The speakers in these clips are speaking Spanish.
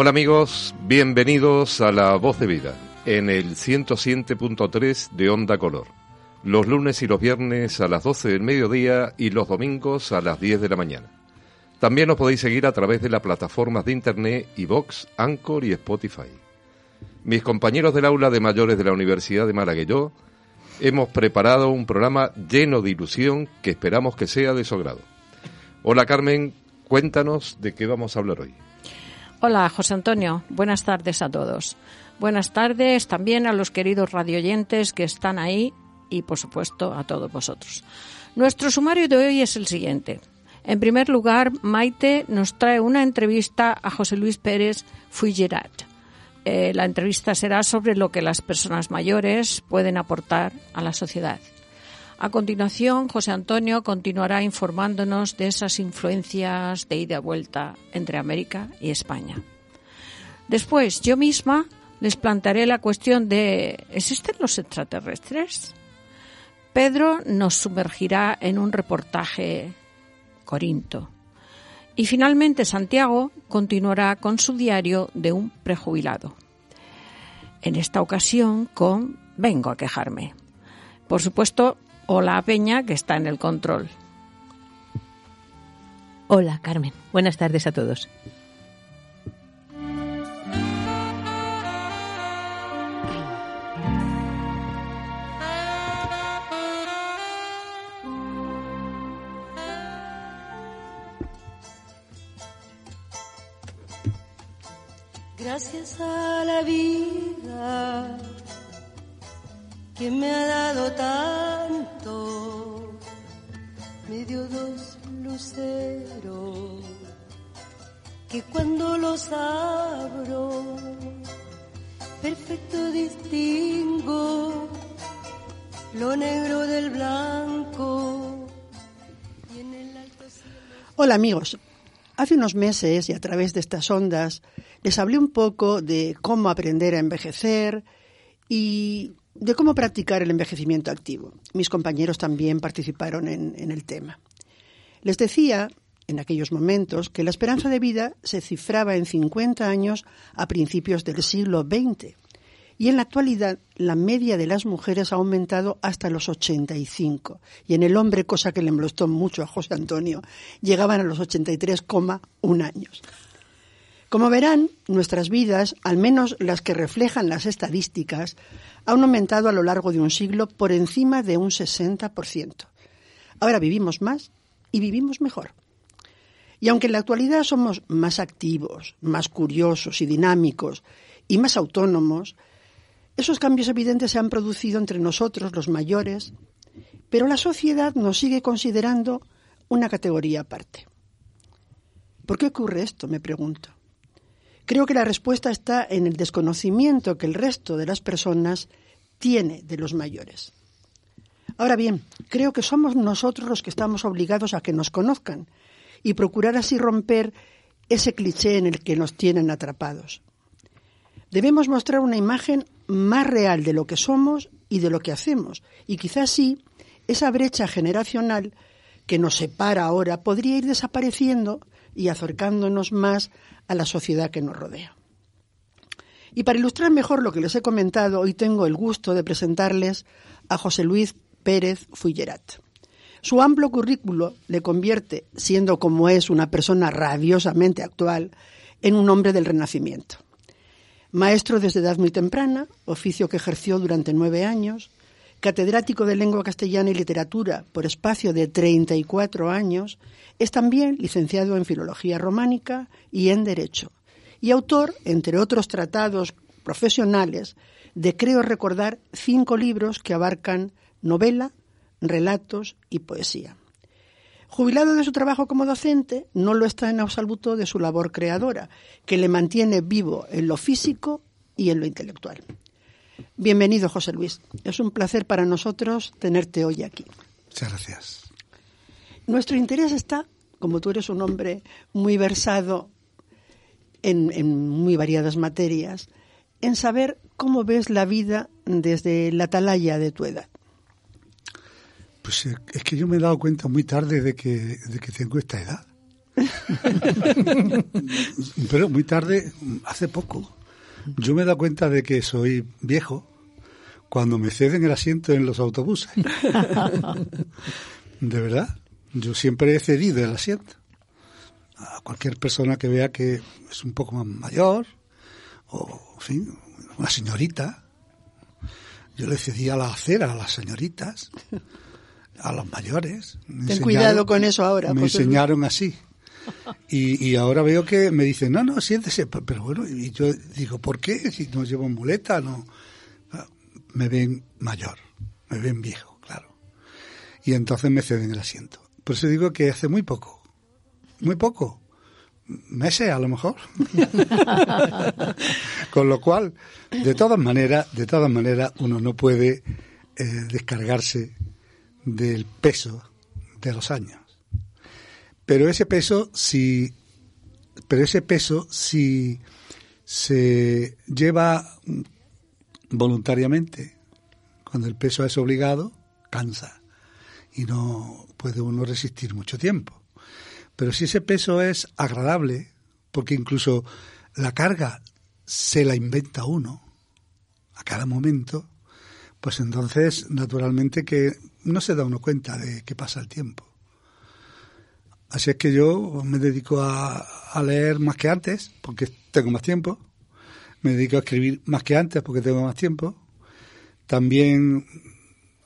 Hola amigos, bienvenidos a La Voz de Vida en el 107.3 de Onda Color. Los lunes y los viernes a las 12 del mediodía y los domingos a las 10 de la mañana. También os podéis seguir a través de las plataformas de internet iVox, Anchor y Spotify. Mis compañeros del aula de mayores de la Universidad de Málaga y yo hemos preparado un programa lleno de ilusión que esperamos que sea de su agrado. Hola Carmen, cuéntanos de qué vamos a hablar hoy. Hola, José Antonio. Buenas tardes a todos. Buenas tardes también a los queridos radioyentes que están ahí y, por supuesto, a todos vosotros. Nuestro sumario de hoy es el siguiente. En primer lugar, Maite nos trae una entrevista a José Luis Pérez Fuillerat. Eh, la entrevista será sobre lo que las personas mayores pueden aportar a la sociedad. A continuación, José Antonio continuará informándonos de esas influencias de ida y vuelta entre América y España. Después, yo misma les plantearé la cuestión de ¿existen los extraterrestres? Pedro nos sumergirá en un reportaje Corinto. Y finalmente Santiago continuará con su diario de un prejubilado. En esta ocasión con Vengo a quejarme. Por supuesto, Hola Peña, que está en el control. Hola Carmen, buenas tardes a todos. Gracias a la vida que cuando los abro, perfecto distingo lo negro del blanco. Hola amigos, hace unos meses y a través de estas ondas les hablé un poco de cómo aprender a envejecer y de cómo practicar el envejecimiento activo. Mis compañeros también participaron en, el tema. Les decía en aquellos momentos que la esperanza de vida se cifraba en 50 años a principios del siglo XX y en la actualidad la media de las mujeres ha aumentado hasta los 85 y en el hombre, cosa que le molestó mucho a José Antonio, llegaban a los 83,1 años. Como verán, nuestras vidas, al menos las que reflejan las estadísticas, han aumentado a lo largo de un siglo por encima de un 60%. Ahora vivimos más y vivimos mejor. Y aunque en la actualidad somos más activos, más curiosos y dinámicos y más autónomos, esos cambios evidentes se han producido entre nosotros, los mayores, pero la sociedad nos sigue considerando una categoría aparte. ¿Por qué ocurre esto? Me pregunto. Creo que la respuesta está en el desconocimiento que el resto de las personas tiene de los mayores. Ahora bien, creo que somos nosotros los que estamos obligados a que nos conozcan y procurar así romper ese cliché en el que nos tienen atrapados. Debemos mostrar una imagen más real de lo que somos y de lo que hacemos, y quizás sí esa brecha generacional que nos separa ahora podría ir desapareciendo y acercándonos más a la sociedad que nos rodea. Y para ilustrar mejor lo que les he comentado, hoy tengo el gusto de presentarles a José Luis Pérez Fullerat. Su amplio currículo le convierte, siendo como es una persona rabiosamente actual, en un hombre del Renacimiento. Maestro desde edad muy temprana, oficio que ejerció durante nueve años, catedrático de lengua castellana y literatura por espacio de 34 años, es también licenciado en Filología Románica y en Derecho, y autor, entre otros tratados profesionales, de creo recordar cinco libros que abarcan novela, relatos y poesía. Jubilado de su trabajo como docente, no lo está en absoluto de su labor creadora, que le mantiene vivo en lo físico y en lo intelectual. Bienvenido, José Luis. Es un placer para nosotros tenerte hoy aquí. Muchas gracias. Nuestro interés está, como tú eres un hombre muy versado en, muy variadas materias, en saber cómo ves la vida desde la atalaya de tu edad. Pues eh, es que yo me he dado cuenta muy tarde de que, de que tengo esta edad. Pero muy tarde, hace poco, yo me he dado cuenta de que soy viejo cuando me ceden el asiento en los autobuses. de verdad, yo siempre he cedido el asiento. A cualquier persona que vea que es un poco más mayor, o, en fin, una señorita. Yo le cedía la acera a las señoritas, a los mayores. Ten cuidado con eso ahora. Me enseñaron así. Y, y, ahora veo que me dicen, no, no, siéntese. Pero bueno, y yo digo, ¿por qué? Si no llevo muleta, no. Me ven mayor, me ven viejo, claro. Y entonces me ceden el asiento. Por eso digo que hace muy poco, muy poco, meses a lo mejor. Con lo cual, de todas maneras, de todas maneras, uno no puede eh, descargarse del peso de los años. Pero ese peso, si, pero ese peso, si se lleva voluntariamente, cuando el peso es obligado, cansa y no puede uno resistir mucho tiempo. Pero si ese peso es agradable, porque incluso la carga se la inventa uno a cada momento, pues entonces naturalmente que no se da uno cuenta de que pasa el tiempo. Así es que yo me dedico a, leer más que antes, porque tengo más tiempo. Me dedico a escribir más que antes, porque tengo más tiempo. También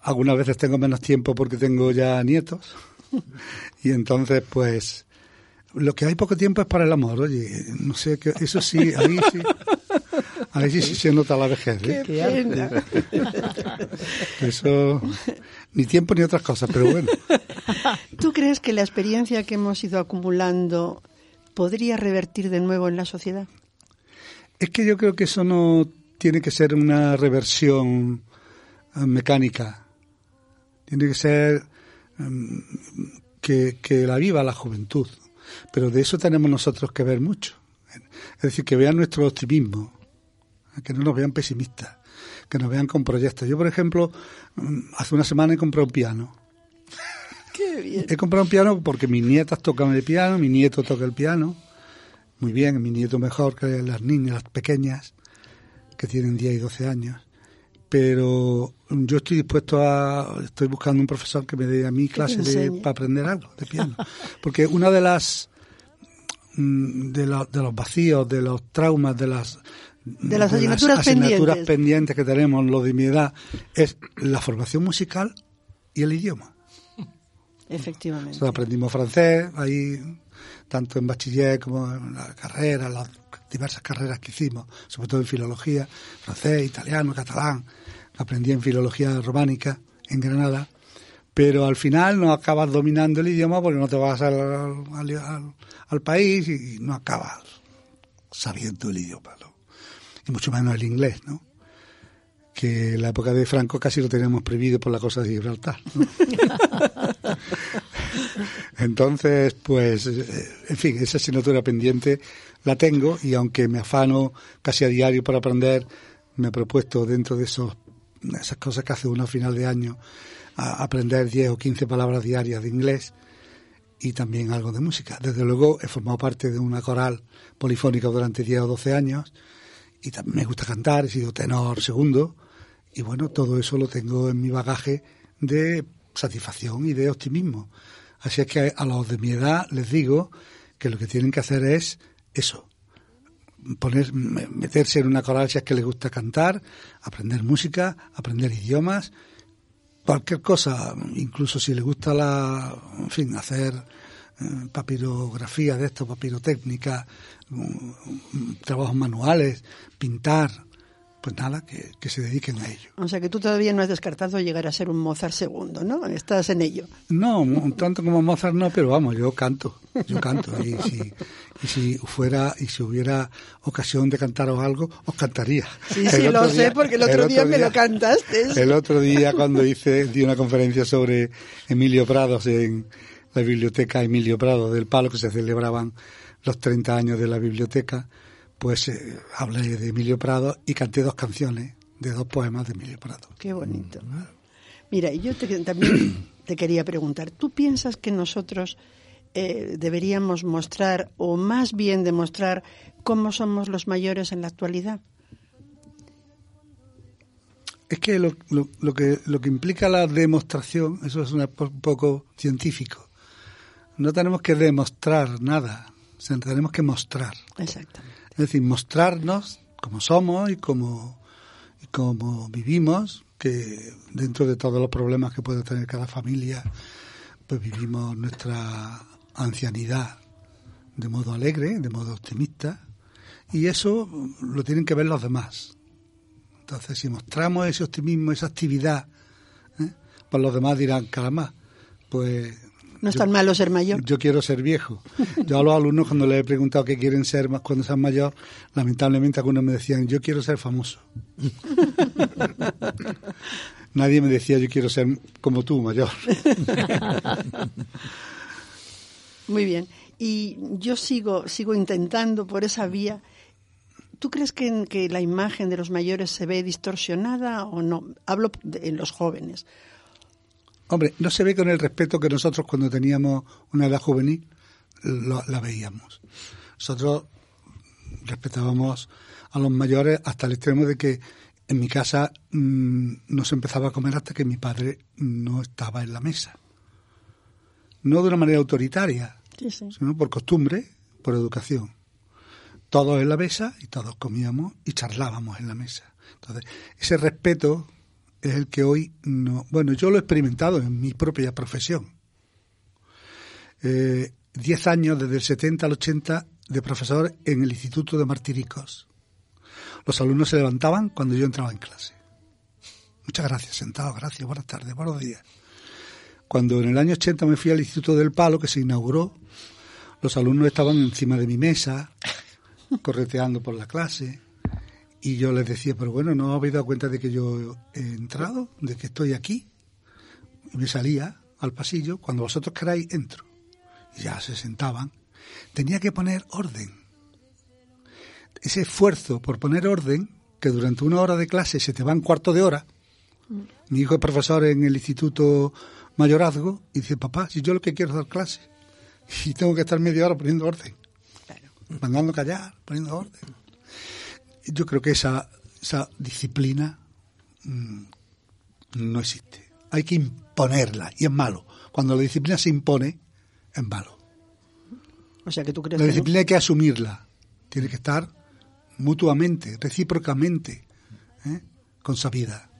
algunas veces tengo menos tiempo porque tengo ya nietos. y entonces, pues, lo que hay poco tiempo es para el amor, oye, no sé, que eso sí, ahí sí. Ahí sí, sí se nota la vejez. ¿eh? Eso, ni tiempo ni otras cosas, pero bueno. ¿Tú crees que la experiencia que hemos ido acumulando podría revertir de nuevo en la sociedad? Es que yo creo que eso no tiene que ser una reversión eh, mecánica. Tiene que ser em, que, que la viva la juventud. Pero de eso tenemos nosotros que ver mucho. Es decir, que vean nuestro optimismo, que no nos vean pesimistas, que nos vean con proyectos. Yo, por ejemplo, mm, hace una semana he comprado un piano. Qué bien. He comprado un piano porque mis nietas tocan el piano, mi nieto toca el piano. Muy bien, mi nieto mejor que las niñas, las pequeñas, que tienen 10 y 12 años pero yo estoy dispuesto a, estoy buscando un profesor que me dé a mí clase de, para aprender algo de piano. Porque una de las, mm, de, de los vacíos, de los traumas, de las, de las asignaturas, pendientes. que tenemos los de mi edad, es la formación musical y el idioma. Efectivamente. aprendimos francés, ahí, tanto en bachiller como en la carrera, las diversas carreras que hicimos, sobre todo en filología, francés, italiano, catalán, aprendí en filología románica en Granada, pero al final no acabas dominando el idioma porque no te vas al, al, país y no acabas sabiendo el idioma, y mucho menos el inglés, ¿no? que en la época de Franco casi lo teníamos prohibido por la cosa de Gibraltar. Entonces, pues, eh, en fin, esa asignatura pendiente la tengo y aunque me afano casi a diario para aprender, me he propuesto dentro de esos esas cosas que hace uno a final de año, aprender 10 o 15 palabras diarias de inglés y también algo de música. Desde luego he formado parte de una coral polifónica durante 10 o 12 años y también me gusta cantar, he sido tenor segundo y bueno, todo eso lo tengo en mi bagaje de satisfacción y de optimismo. Así es que a los de mi edad les digo que lo que tienen que hacer es eso, poner, meterse en una coral si es que les gusta cantar, aprender música, aprender idiomas, cualquier cosa, incluso si les gusta la, fin, hacer papirografía de esto, papirotécnica, trabajos manuales, pintar, pues nada, que, se dediquen a ello. O sea que tú todavía no has descartado llegar a ser un Mozart segundo, ¿no? Estás en ello. No, tanto como Mozart no, pero vamos, yo canto, yo canto. Y si, y si fuera, y si hubiera ocasión de cantaros algo, os cantaría. Sí, sí, lo sé, porque el otro, día, me lo cantaste. El otro día cuando hice, di una conferencia sobre Emilio Prados en la biblioteca Emilio Prado del Palo, que se celebraban los 30 años de la biblioteca, pues eh, hablé de Emilio Prado y canté dos canciones de dos poemas de Emilio Prado. Qué bonito. Mira, y yo también te quería preguntar, ¿tú piensas que nosotros eh, deberíamos mostrar, o más bien demostrar, cómo somos los mayores en la actualidad? Es que lo, lo, que lo que implica la demostración, eso es un poco científico. No tenemos que demostrar nada, tenemos que mostrar. Exactamente. Es decir, mostrarnos como somos y como, y como vivimos, que dentro de todos los problemas que puede tener cada familia, pues vivimos nuestra ancianidad de modo alegre, de modo optimista, y eso lo tienen que ver los demás. Entonces, si mostramos ese optimismo, esa actividad, ¿eh? pues los demás dirán, caramba, pues... No es tan malo ser mayor. Yo quiero ser viejo. Yo a los alumnos cuando les he preguntado qué quieren ser cuando sean mayor, lamentablemente algunos me decían, yo quiero ser famoso. Nadie me decía, yo quiero ser como tú, mayor. Muy bien. Y yo sigo, sigo intentando por esa vía ¿Tú crees que, que, la imagen de los mayores se ve distorsionada o no? Hablo de, en los jóvenes. Hombre, no se ve con el respeto que nosotros cuando teníamos una edad juvenil la veíamos. Nosotros respetábamos a los mayores hasta el extremo de que en mi casa mmm, no se empezaba a comer hasta que mi padre no estaba en la mesa. No de una manera autoritaria, sí, sí. sino por costumbre, por educación todos en la mesa y todos comíamos y charlábamos en la mesa. Entonces, ese respeto es el que hoy no. Bueno, yo lo he experimentado en mi propia profesión. Eh, diez años, desde el 70 al 80, de profesor en el Instituto de Martiricos. Los alumnos se levantaban cuando yo entraba en clase. Muchas gracias, sentado, gracias, buenas tardes, buenos días. Cuando en el año 80 me fui al Instituto del Palo, que se inauguró, los alumnos estaban encima de mi mesa, correteando por la clase. Y yo les decía, pero bueno, ¿no habéis dado cuenta de que yo he entrado, de que estoy aquí? Y me salía al pasillo, cuando vosotros queráis, entro. Y ya se sentaban. Tenía que poner orden. Ese esfuerzo por poner orden, que durante una hora de clase se te va un cuarto de hora. Mi hijo es profesor en el Instituto Mayorazgo y dice, papá, si yo lo que quiero es dar clase y tengo que estar media hora poniendo orden mandando callar, poniendo orden. Yo creo que esa, esa disciplina mmm, no existe. Hay que imponerla y es malo. Cuando la disciplina se impone, es malo. O sea que tú crees La que disciplina hay que asumirla. Tiene que estar mutuamente, recíprocamente, ¿eh? con sabida.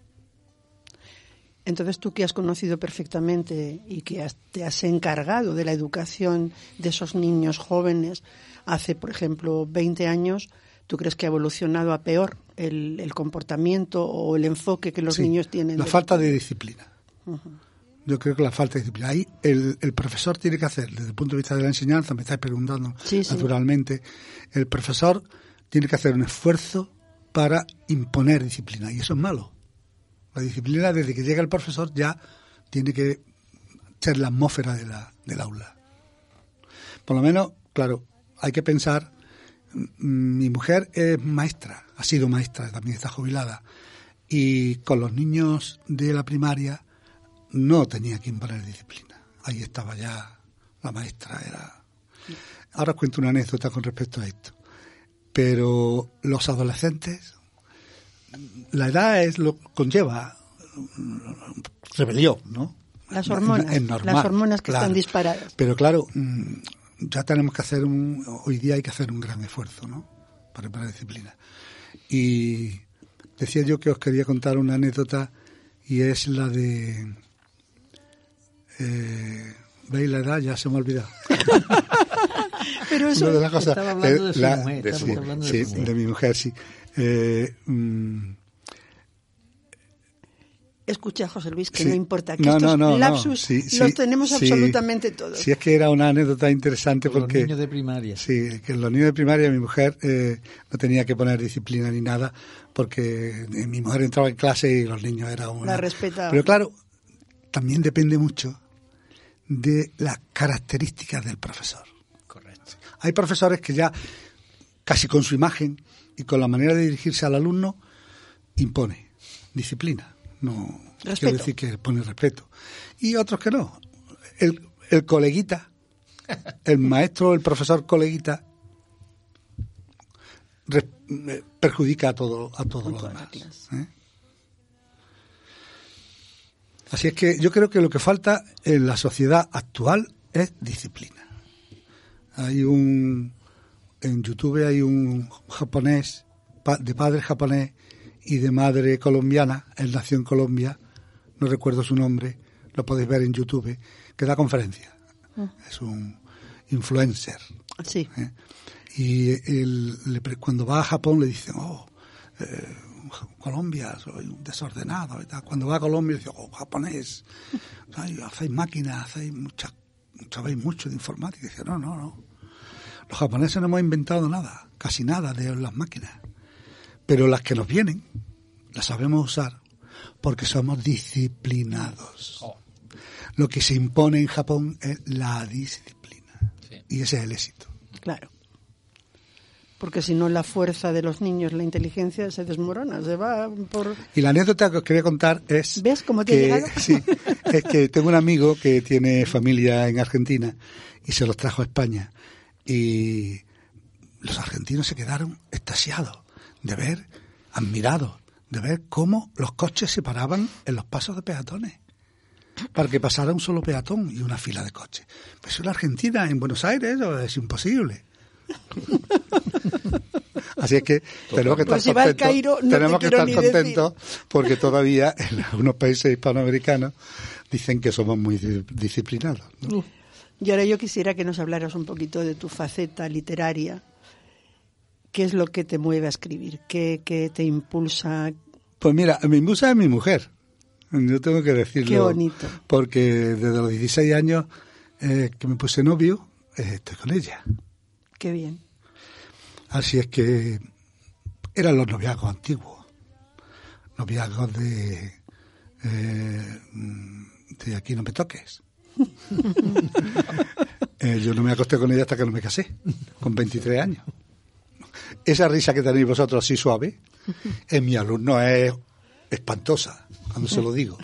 Entonces tú que has conocido perfectamente y que has, te has encargado de la educación de esos niños jóvenes hace, por ejemplo, 20 años, ¿tú crees que ha evolucionado a peor el, el comportamiento o el enfoque que los Sí, niños tienen? La de- falta de disciplina. Yo creo que la falta de disciplina. Ahí el, el profesor tiene que hacer, desde el punto de vista de la enseñanza, me estáis preguntando Sí, sí. naturalmente, el profesor tiene que hacer un esfuerzo para imponer disciplina. Y eso es malo. La disciplina, desde que llega el profesor, ya tiene que ser la atmósfera de la, del aula. Por lo menos, claro, hay que pensar, mi mujer es maestra, ha sido maestra, también está jubilada, y con los niños de la primaria no tenía que imponer disciplina. Ahí estaba ya la maestra, era... Ahora os cuento una anécdota con respecto a esto. Pero los adolescentes, la edad es lo conlleva rebelión, ¿no? Las hormonas, es normal, las hormonas que claro. están disparadas. Pero claro, ya tenemos que hacer un, hoy día hay que hacer un gran esfuerzo, ¿no? Para, para disciplina. Y decía yo que os quería contar una anécdota y es la de, eh, ¿veis la edad? Ya se me ha olvidado. Pero eso, de las cosas, Estaba hablando de su la- mujer, de estamos su- sí, de mujer. de mi mujer, sí. Eh, mm, escucha, José Luis, que Sí. no importa, que No, estos no, no, no. lapsus Sí, sí, los tenemos sí. absolutamente todos. Si es que era una anécdota interesante porque... los niños de primaria. Sí, que en los niños de primaria mi mujer eh, no tenía que poner disciplina ni nada porque eh, mi mujer entraba en clase y los niños eran una... La respetaba. Pero claro, también depende mucho de las características del profesor. Correcto. Hay profesores que ya casi con su imagen y con la manera de dirigirse al alumno impone disciplina. No Respeto. quiero decir que pone respeto. Y otros que no. El, el coleguita el maestro, el profesor coleguita, re- eh, perjudica a todo, a todo lo toda la demás. ¿eh? Así es que yo creo que lo que falta en la sociedad actual es disciplina. Hay un en YouTube hay un japonés de padre japonés y de madre colombiana, él nació en Colombia, no recuerdo su nombre, lo podéis ver en YouTube, que da conferencia. Es un influencer. Sí. ¿eh? Y él, cuando va a Japón le dicen, oh, eh, Colombia, soy un desordenado. Y tal. Cuando va a Colombia dice, oh, japonés, hacéis máquinas, hacéis muchas, sabéis mucho de informática. Y dice, no, no, no. Los japoneses no hemos inventado nada, casi nada de las máquinas. Pero las que nos vienen, las sabemos usar porque somos disciplinados. Lo que se impone en Japón es la disciplina. Y ese es el éxito. Claro. Porque si no, la fuerza de los niños, la inteligencia se desmorona, se va por... Y la anécdota que os quería contar es... ¿Ves cómo te que, llegado? Sí, es que tengo un amigo que tiene familia en Argentina y se los trajo a España. Y los argentinos se quedaron extasiados de ver, admirados, de ver cómo los coches se paraban en los pasos de peatones para que pasara un solo peatón y una fila de coches. Pues en la Argentina, en Buenos Aires, eso es imposible. Así es que tenemos que estar Pues si contentos. Cairo, no te tenemos que estar decir. contentos porque todavía en algunos países hispanoamericanos dicen que somos muy di- disciplinados. ¿no? Y ahora yo quisiera que nos hablaras un poquito de tu faceta literaria. ¿Qué es lo que te mueve a escribir? ¿Qué, qué te impulsa? Pues mira, mi musa es mi mujer. Yo tengo que decirlo. Qué bonito. Porque desde los 16 años eh, que me puse novio, eh, estoy con ella. Qué bien. Así es que eran los noviazgos antiguos. Noviazgos de, eh, de aquí no me toques. Yo no me acosté con ella hasta que no me casé, con 23 años. Esa risa que tenéis vosotros así suave, en mi alumno es espantosa, cuando se lo digo.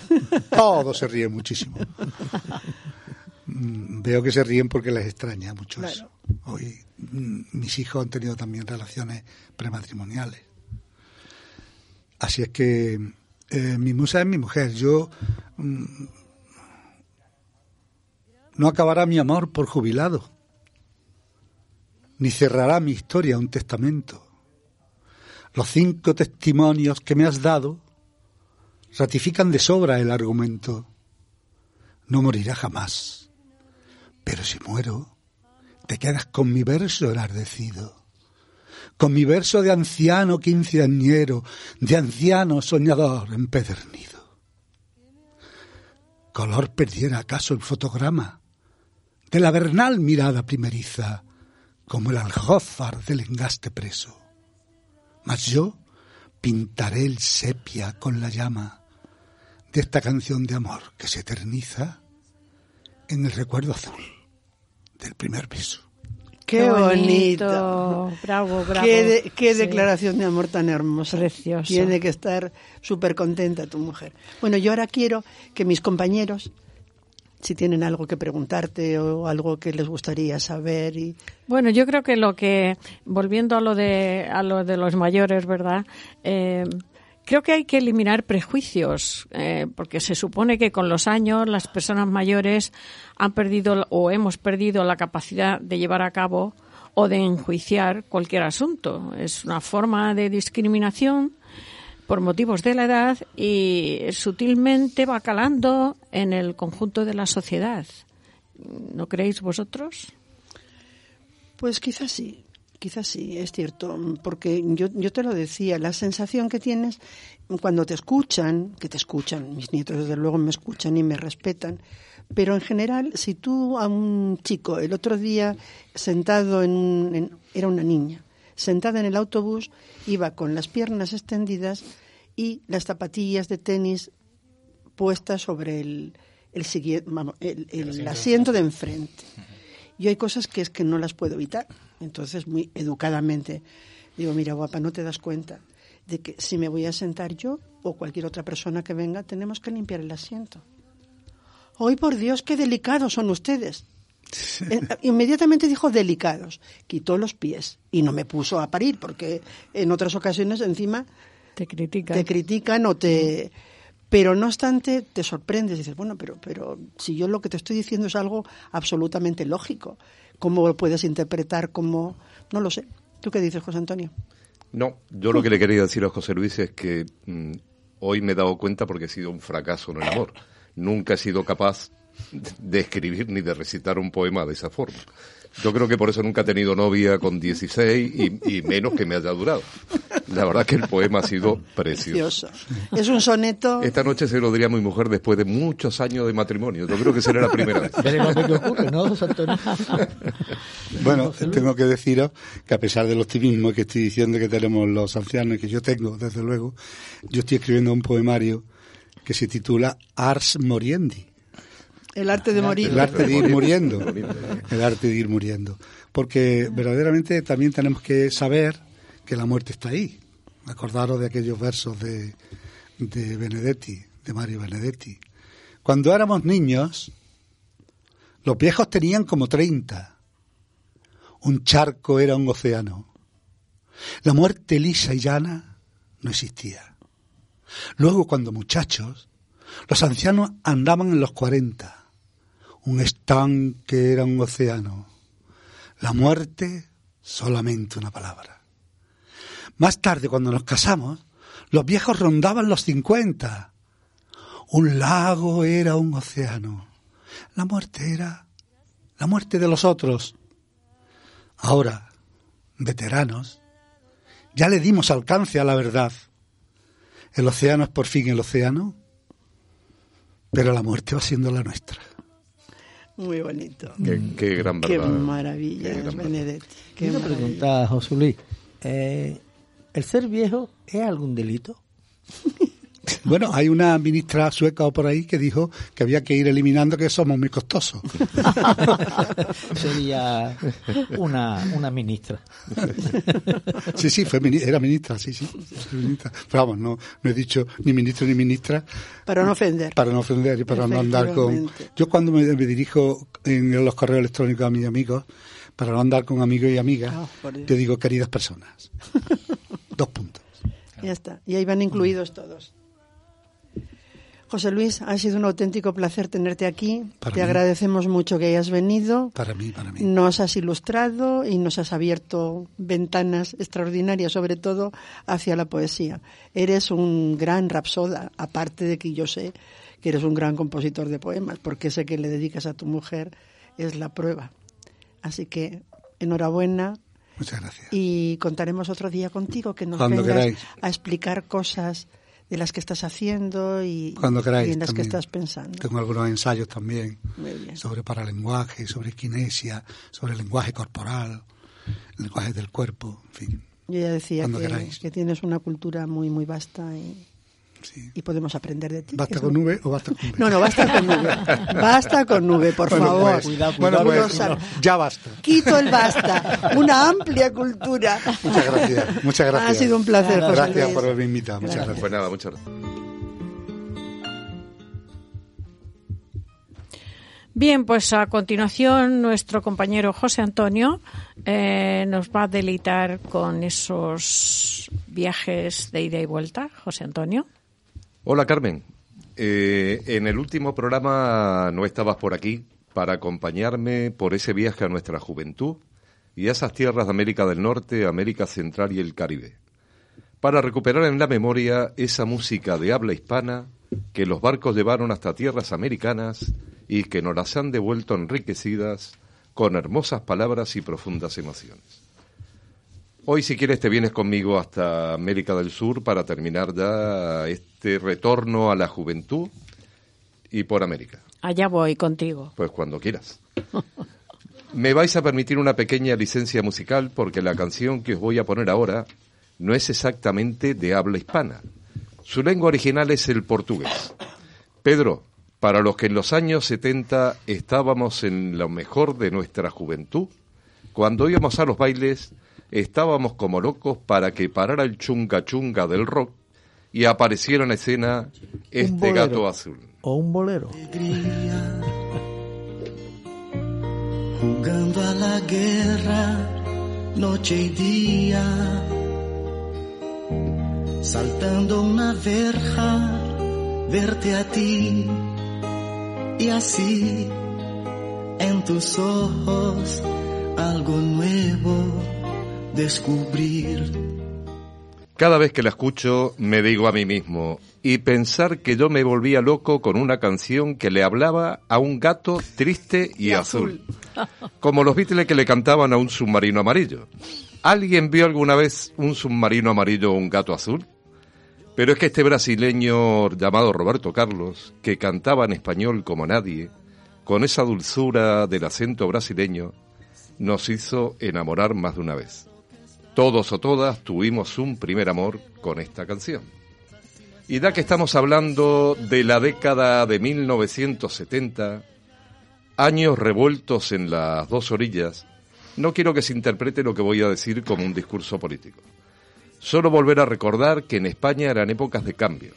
Todos se ríen muchísimo. Mm, Veo que se ríen porque les extraña mucho Claro. eso. Hoy mm, mis hijos han tenido también relaciones prematrimoniales. Así es que eh, mi musa es mi mujer. Yo mm, no acabará mi amor por jubilado, ni cerrará mi historia un testamento. Los cinco testimonios que me has dado ratifican de sobra el argumento. No morirá jamás, pero si muero, te quedas con mi verso enardecido, con mi verso de anciano quinceañero, de anciano soñador empedernido. Color perdiera acaso el fotograma de la vernal mirada primeriza, como el aljózar del engaste preso. Mas yo pintaré el sepia con la llama de esta canción de amor que se eterniza en el recuerdo azul del primer beso. Qué, bonito. Bravo, bravo. Qué, de- qué Sí. declaración de amor tan hermosa. Preciosa. Tiene que estar súper contenta tu mujer. Bueno, yo ahora quiero que mis compañeros, si tienen algo que preguntarte o algo que les gustaría saber, y Bueno, yo creo que lo que, volviendo a lo de, a lo de los mayores, ¿verdad? Eh, creo que hay que eliminar prejuicios, eh, porque se supone que con los años las personas mayores han perdido o hemos perdido la capacidad de llevar a cabo o de enjuiciar cualquier asunto. Es una forma de discriminación por motivos de la edad y sutilmente va calando en el conjunto de la sociedad. ¿No creéis vosotros? Pues quizás sí, quizás sí, es cierto, porque yo, yo te lo decía, la sensación que tienes cuando te escuchan, que te escuchan, mis nietos desde luego me escuchan y me respetan, pero en general, si tú a un chico, el otro día sentado en, en- era una niña, sentada en el autobús, iba con las piernas extendidas y las zapatillas de tenis puestas sobre el, el, asiento de enfrente. Yo hay cosas que es que no las puedo evitar. Entonces, muy educadamente, digo, mira, guapa, no te das cuenta de que si me voy a sentar yo o cualquier otra persona que venga, tenemos que limpiar el asiento. Hoy, por Dios, qué delicados son ustedes. Eh, Inmediatamente dijo delicados. Quitó los pies y no me puso a parir, porque en otras ocasiones encima Te critica. te critican o te... Pero no obstante, te sorprendes. Dices, bueno, pero, pero si yo lo que te estoy diciendo es algo absolutamente lógico, ¿cómo lo puedes interpretar como...? No lo sé. ¿Tú qué dices, José Antonio? No, yo lo que le quería decir a José Luis es que mm, hoy me he dado cuenta porque he sido un fracaso en el amor. Nunca he sido capaz de escribir ni de recitar un poema de esa forma. Yo creo que por eso nunca he tenido novia con 16 y, y menos que me haya durado. La verdad que el poema ha sido precioso. Precioso. Es un soneto... Esta noche se lo diría a mi mujer después de muchos años de matrimonio. Yo creo que será la primera vez. Veremos qué ocurre, ¿no, Antonio? Bueno, tengo que deciros que a pesar del optimismo que estoy diciendo que tenemos los ancianos y que yo tengo, desde luego, yo estoy escribiendo un poemario que se titula Ars Moriendi. El arte de morir. El arte de ir muriendo. El arte de ir muriendo. Porque verdaderamente también tenemos que saber que la muerte está ahí. Acordaros de aquellos versos de, de Benedetti, de Mario Benedetti. Cuando éramos niños, los viejos tenían como 30. Un charco era un océano. La muerte lisa y llana no existía. Luego, cuando muchachos, los ancianos andaban en los 40. Un estanque era un océano. La muerte solamente una palabra. Más tarde, cuando nos casamos, los viejos rondaban los 50. Un lago era un océano. La muerte era la muerte de los otros. Ahora, veteranos, ya le dimos alcance a la verdad. El océano es por fin el océano, pero la muerte va siendo la nuestra. Muy bonito. Qué, qué gran Qué verdad. maravilla, Qué gran verdad. Benedetti. Qué Una maravilla. pregunta, José Luis. Eh, ¿El ser viejo es algún delito? Bueno, hay una ministra sueca o por ahí que dijo que había que ir eliminando que somos muy costosos. Sería una, una ministra. Sí, sí, fue era ministra, sí, sí. fue ministra. Pero vamos, no, no he dicho ni ministro ni ministra Para no ofender. para no ofender y para no andar con... Yo cuando me, me dirijo en los correos electrónicos a mis amigos, para no andar con amigos y amigas, Ah, por Dios. yo digo queridas personas. Dos puntos. Ya está. Y ahí van incluidos todos. José Luis, ha sido un auténtico placer tenerte aquí. Para Te mí. agradecemos mucho que hayas venido. Para mí, para mí. Nos has ilustrado y nos has abierto ventanas extraordinarias, sobre todo hacia la poesía. Eres un gran rapsoda, aparte de que yo sé que eres un gran compositor de poemas, porque ese que le dedicas a tu mujer es la prueba. Así que enhorabuena Muchas gracias. y contaremos otro día contigo que nos Cuando vengas queráis. a explicar cosas de las que estás haciendo y, Cuando queráis. y en las que estás pensando. Tengo algunos ensayos también sobre paralenguaje, sobre kinesia, sobre el lenguaje corporal, el lenguaje del cuerpo, en fin. Yo ya decía que, que tienes una cultura muy muy vasta y, Sí. y podemos aprender de ti. ¿Basta con nube o basta con nube? No, no, basta con nube. Basta con nube, por Bueno, favor. pues, Cuidado, bueno, pues, cuidado. ya basta. Quito el basta. Una amplia cultura. Muchas gracias. Muchas gracias. Ha sido un placer, José Gracias Luis. por haberme invitado. Muchas Gracias. gracias. Pues nada, muchas gracias. Bien, pues a continuación nuestro compañero José Antonio eh, nos va a deleitar con esos viajes de ida y vuelta. José Antonio. Hola Carmen, Eh, en el último programa no estabas por aquí para acompañarme por ese viaje a nuestra juventud y a esas tierras de América del Norte, América Central y el Caribe, para recuperar en la memoria esa música de habla hispana que los barcos llevaron hasta tierras americanas y que nos las han devuelto enriquecidas con hermosas palabras y profundas emociones. Hoy, si quieres, te vienes conmigo hasta América del Sur para terminar ya este retorno a la juventud y por América. Allá voy contigo. Pues cuando quieras. Me vais a permitir una pequeña licencia musical porque la canción que os voy a poner ahora no es exactamente de habla hispana. Su lengua original es el portugués. Pedro, para los que en los años 70 estábamos en lo mejor de nuestra juventud, cuando íbamos a los bailes, estábamos como locos para que parara el chunga chunga del rock y apareciera en escena este bolero. gato azul. O un bolero. jugando a la guerra noche y día, saltando una verja, verte a ti y así en tus ojos algo nuevo descubrir. Cada vez que la escucho me digo a mí mismo, y pensar que yo me volvía loco con una canción que le hablaba a un gato triste y, azul. Como los Beatles que le cantaban a un submarino amarillo. ¿Alguien vio alguna vez un submarino amarillo o un gato azul? Pero es que este brasileño llamado Roberto Carlos, que cantaba en español como nadie, con esa dulzura del acento brasileño, nos hizo enamorar más de una vez. Todos o todas tuvimos un primer amor con esta canción. Y ya que estamos hablando de la década de 1970, años revueltos en las dos orillas, no quiero que se interprete lo que voy a decir como un discurso político. Solo volver a recordar que en España eran épocas de cambio.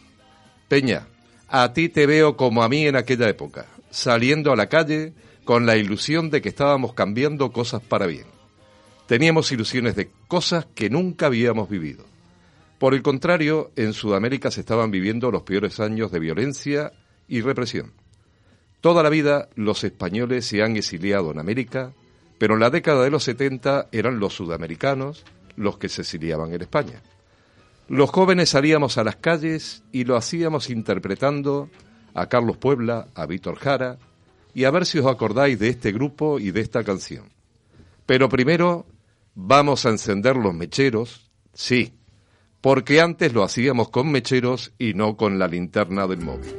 Peña, a ti te veo como a mí en aquella época, saliendo a la calle con la ilusión de que estábamos cambiando cosas para bien. Teníamos ilusiones de cosas que nunca habíamos vivido. Por el contrario, en Sudamérica se estaban viviendo los peores años de violencia y represión. Toda la vida los españoles se han exiliado en América, pero en la década de los 70 eran los sudamericanos los que se exiliaban en España. Los jóvenes salíamos a las calles y lo hacíamos interpretando a Carlos Puebla, a Víctor Jara, y a ver si os acordáis de este grupo y de esta canción. Pero primero vamos a encender los mecheros, sí, porque antes lo hacíamos con mecheros y no con la linterna del móvil.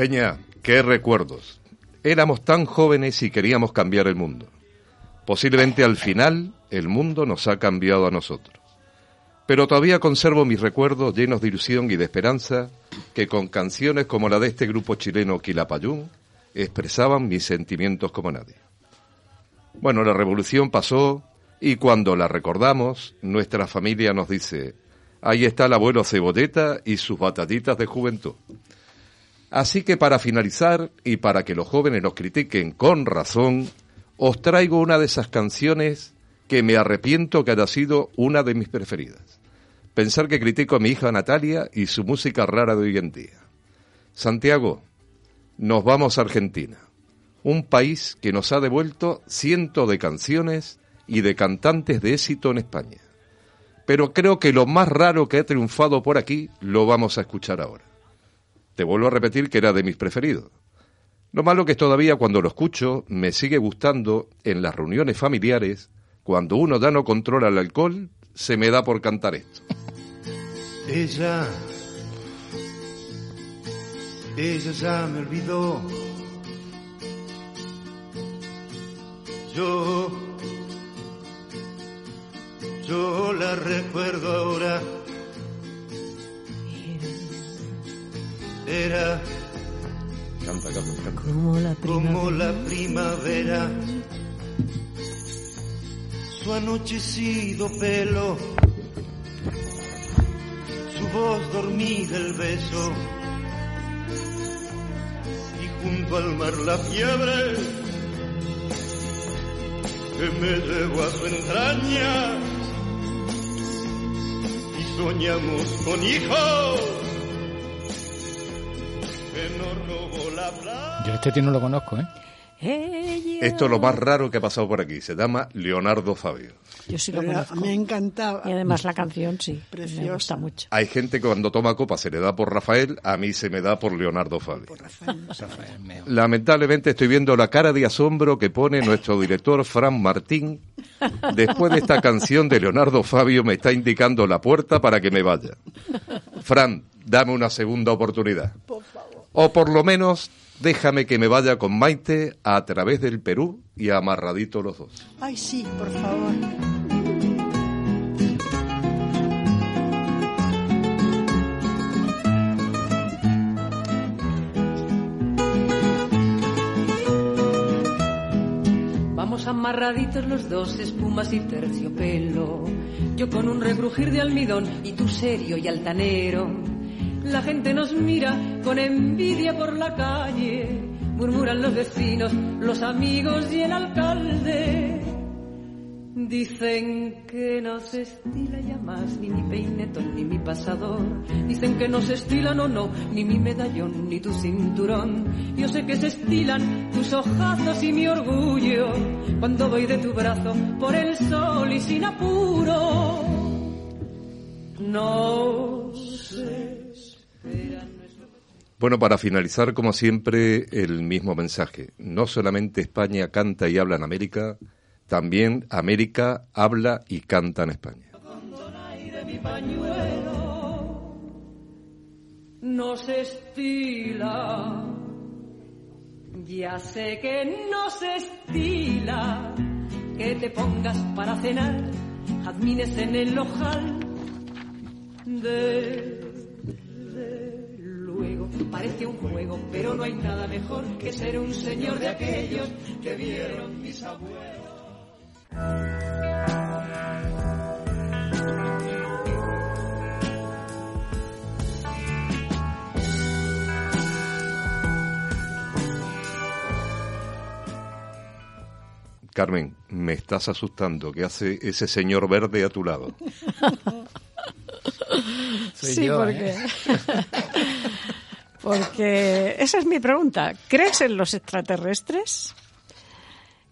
Peña, qué recuerdos. Éramos tan jóvenes y queríamos cambiar el mundo. Posiblemente al final el mundo nos ha cambiado a nosotros pero todavía conservo mis recuerdos llenos de ilusión y de esperanza que con canciones como la de este grupo chileno Quilapayún expresaban mis sentimientos como nadie. Bueno, la revolución pasó y cuando la recordamos, nuestra familia nos dice, ahí está el abuelo Cebolleta y sus batallitas de juventud. Así que para finalizar y para que los jóvenes nos critiquen con razón, os traigo una de esas canciones que me arrepiento que haya sido una de mis preferidas pensar que critico a mi hija Natalia y su música rara de hoy en día. Santiago, nos vamos a Argentina, un país que nos ha devuelto cientos de canciones y de cantantes de éxito en España. Pero creo que lo más raro que ha triunfado por aquí lo vamos a escuchar ahora. Te vuelvo a repetir que era de mis preferidos. Lo malo que todavía cuando lo escucho me sigue gustando en las reuniones familiares, cuando uno ya no controla el alcohol, se me da por cantar esto. Ella, ella ya me olvidó. Yo, yo la recuerdo ahora. Canta, canta. Como la primavera. como la primavera. Su anochecido pelo su voz dormida el beso y junto al mar la fiebre que me llevó a su entraña y soñamos con hijos Yo este tío no lo conozco, ¿eh? Esto es lo más raro que ha pasado por aquí. Se llama Leonardo Fabio. Yo sí lo conozco. me encantaba. Y además la canción sí, me Preciosa. gusta mucho. Hay gente que cuando toma copa se le da por Rafael, a mí se me da por Leonardo Fabio. Lamentablemente estoy viendo la cara de asombro que pone nuestro director Fran Martín. Después de esta canción de Leonardo Fabio me está indicando la puerta para que me vaya. Fran, dame una segunda oportunidad. O por lo menos déjame que me vaya con Maite a través del Perú y amarradito los dos. Ay, sí, por favor. Vamos amarraditos los dos, espumas y terciopelo. Yo con un rebrujir de almidón y tú serio y altanero. La gente nos mira con envidia por la calle. Murmuran los vecinos, los amigos y el alcalde. Dicen que no se estila ya más ni mi peinetón ni mi pasador. Dicen que no se estila, no, no, ni mi medallón ni tu cinturón. Yo sé que se estilan tus ojazos y mi orgullo cuando voy de tu brazo por el sol y sin apuro. No nuestro Bueno, para finalizar, como siempre, el mismo mensaje. No solamente España canta y habla en América, también América habla y canta en España. de. Ya sé que estila que te pongas para cenar en el ojal. Desde luego parece un juego, pero no hay nada mejor que ser un señor de aquellos que vieron mis abuelos. Carmen, me estás asustando. ¿Qué hace ese señor verde a tu lado? Soy sí, yo, porque... ¿eh? porque esa es mi pregunta. ¿Crees en los extraterrestres?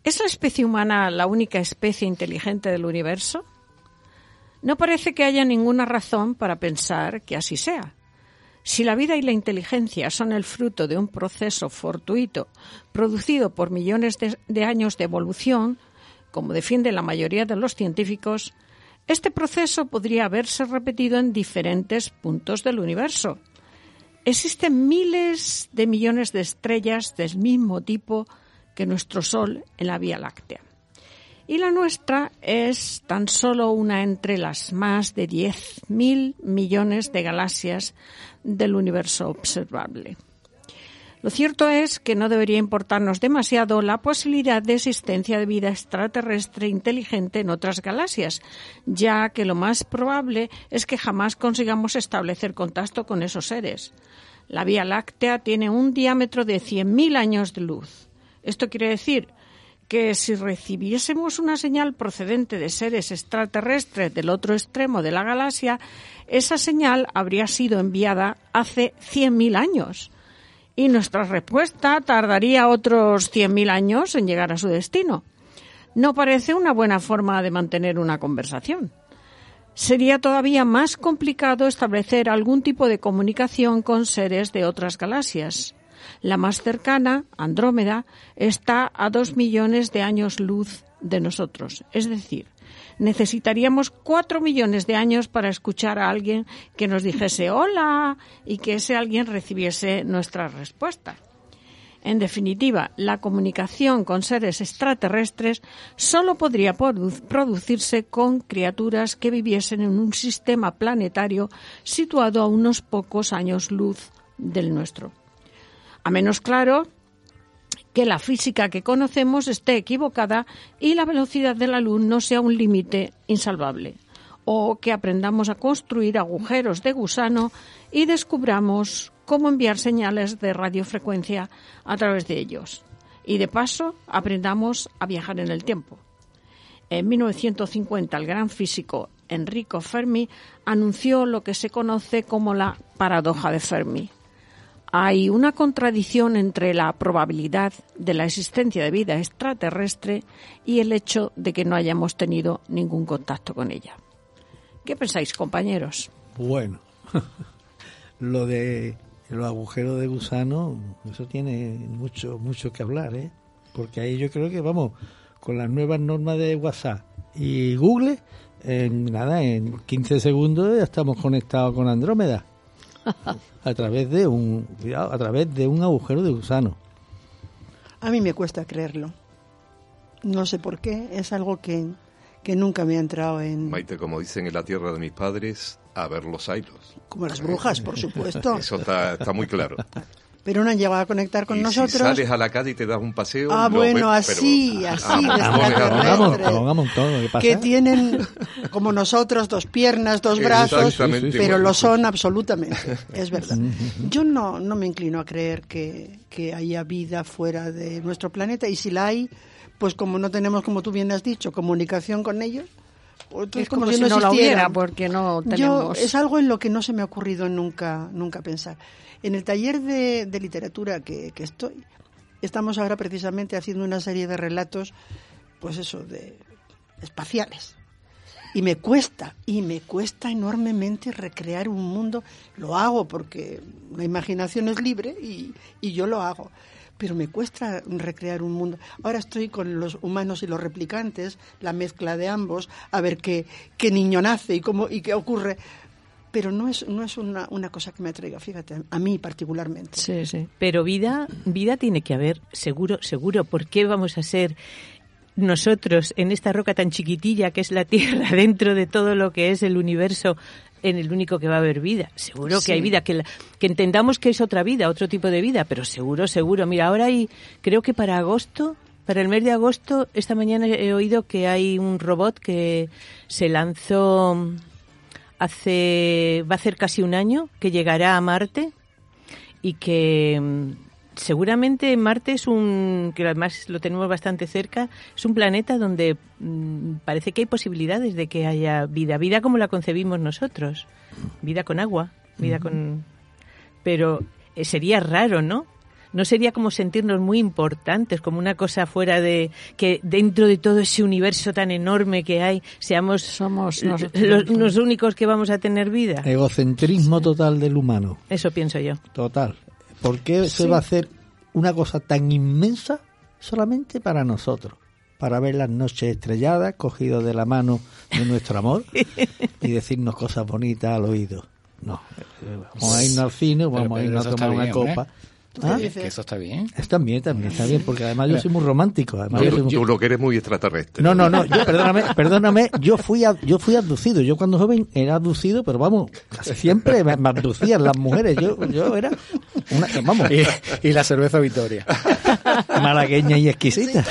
¿Es la especie humana la única especie inteligente del universo? No parece que haya ninguna razón para pensar que así sea. Si la vida y la inteligencia son el fruto de un proceso fortuito producido por millones de, años de evolución, como defiende la mayoría de los científicos, este proceso podría haberse repetido en diferentes puntos del universo. Existen miles de millones de estrellas del mismo tipo que nuestro Sol en la Vía Láctea. Y la nuestra es tan solo una entre las más de 10.000 millones de galaxias del universo observable. Lo cierto es que no debería importarnos demasiado la posibilidad de existencia de vida extraterrestre inteligente en otras galaxias, ya que lo más probable es que jamás consigamos establecer contacto con esos seres. La Vía Láctea tiene un diámetro de 100.000 años de luz. Esto quiere decir que si recibiésemos una señal procedente de seres extraterrestres del otro extremo de la galaxia, esa señal habría sido enviada hace 100.000 años y nuestra respuesta tardaría otros 100.000 años en llegar a su destino. No parece una buena forma de mantener una conversación. Sería todavía más complicado establecer algún tipo de comunicación con seres de otras galaxias. La más cercana, Andrómeda, está a dos millones de años luz de nosotros. Es decir, necesitaríamos cuatro millones de años para escuchar a alguien que nos dijese hola y que ese alguien recibiese nuestra respuesta. En definitiva, la comunicación con seres extraterrestres solo podría produ- producirse con criaturas que viviesen en un sistema planetario situado a unos pocos años luz del nuestro. A menos claro que la física que conocemos esté equivocada y la velocidad de la luz no sea un límite insalvable. O que aprendamos a construir agujeros de gusano y descubramos cómo enviar señales de radiofrecuencia a través de ellos. Y de paso aprendamos a viajar en el tiempo. En 1950 el gran físico Enrico Fermi anunció lo que se conoce como la paradoja de Fermi. Hay una contradicción entre la probabilidad de la existencia de vida extraterrestre y el hecho de que no hayamos tenido ningún contacto con ella. ¿Qué pensáis, compañeros? Bueno, lo de los agujeros de gusano, eso tiene mucho, mucho que hablar, ¿eh? Porque ahí yo creo que, vamos, con las nuevas normas de WhatsApp y Google, en nada, en 15 segundos ya estamos conectados con Andrómeda. A través de un cuidado, a través de un agujero de gusano. A mí me cuesta creerlo. No sé por qué, es algo que, que nunca me ha entrado en... Maite, como dicen en la tierra de mis padres, a ver los ailos. Como las brujas, por supuesto. Eso está, está muy claro. Pero no han llegado a conectar con y nosotros. Si sales a la calle y te das un paseo. Ah, bueno, ves, así, pero- así, Ah, abogamos, extraterrestres. Abogamos todo, ¿qué pasa? que tienen como nosotros dos piernas, dos brazos, pero igual. lo son absolutamente, es verdad. Yo no, no me inclino a creer que, que haya vida fuera de nuestro planeta y si la hay, pues como no tenemos, como tú bien has dicho, comunicación con ellos, Es como si no la hubiera, porque no Yo, tenemos... es algo en lo que no se me ha ocurrido nunca, nunca pensar. En el taller de, de literatura que, que estoy, estamos ahora precisamente haciendo una serie de relatos, pues eso, de espaciales. Y me cuesta, y me cuesta enormemente recrear un mundo. Lo hago porque la imaginación es libre y, y yo lo hago. Pero me cuesta recrear un mundo. Ahora estoy con los humanos y los replicantes, la mezcla de ambos, a ver qué, qué niño nace y cómo y qué ocurre. Pero no es, no es una, una cosa que me atraiga, fíjate, a mí particularmente. Sí, sí. Pero vida, vida tiene que haber, seguro, seguro. ¿Por qué vamos a ser nosotros en esta roca tan chiquitilla que es la Tierra, dentro de todo lo que es el universo, en el único que va a haber vida? Seguro Sí. que hay vida, que, la- que entendamos que es otra vida, otro tipo de vida, pero seguro, seguro. Mira, ahora hay, creo que para agosto, para el mes de agosto, esta mañana he oído que hay un robot que se lanzó hace, va a hacer casi un año, que llegará a Marte y que seguramente Marte es un, que además lo tenemos bastante cerca, es un planeta donde mm, parece que hay posibilidades de que haya vida, vida como la concebimos nosotros, vida con agua, vida con... Pero eh, sería raro, ¿no? No sería como sentirnos muy importantes, como una cosa fuera de que dentro de todo ese universo tan enorme que hay, seamos Somos nosotros los, los únicos que vamos a tener vida. Egocentrismo total del humano, Eso pienso yo. total. ¿Por qué se Sí. va a hacer una cosa tan inmensa solamente para nosotros? Para ver las noches estrelladas, cogidos de la mano de nuestro amor y decirnos cosas bonitas al oído. No, eh, vamos a irnos al cine, vamos a pero irnos a tomar una bien, copa. ¿Tú qué ¿Ah? dices? Que eso está bien. Está bien, también está bien, porque además yo soy muy romántico. Además yo soy Tú, muy- tú lo que eres muy extraterrestre. No, no, no, yo, perdóname, perdóname, yo fui, a- yo fui abducido, yo cuando joven era abducido, pero vamos, casi siempre me, me abducían las mujeres, yo, yo era una, vamos, Y, y la cerveza Victoria. malagueña y exquisita.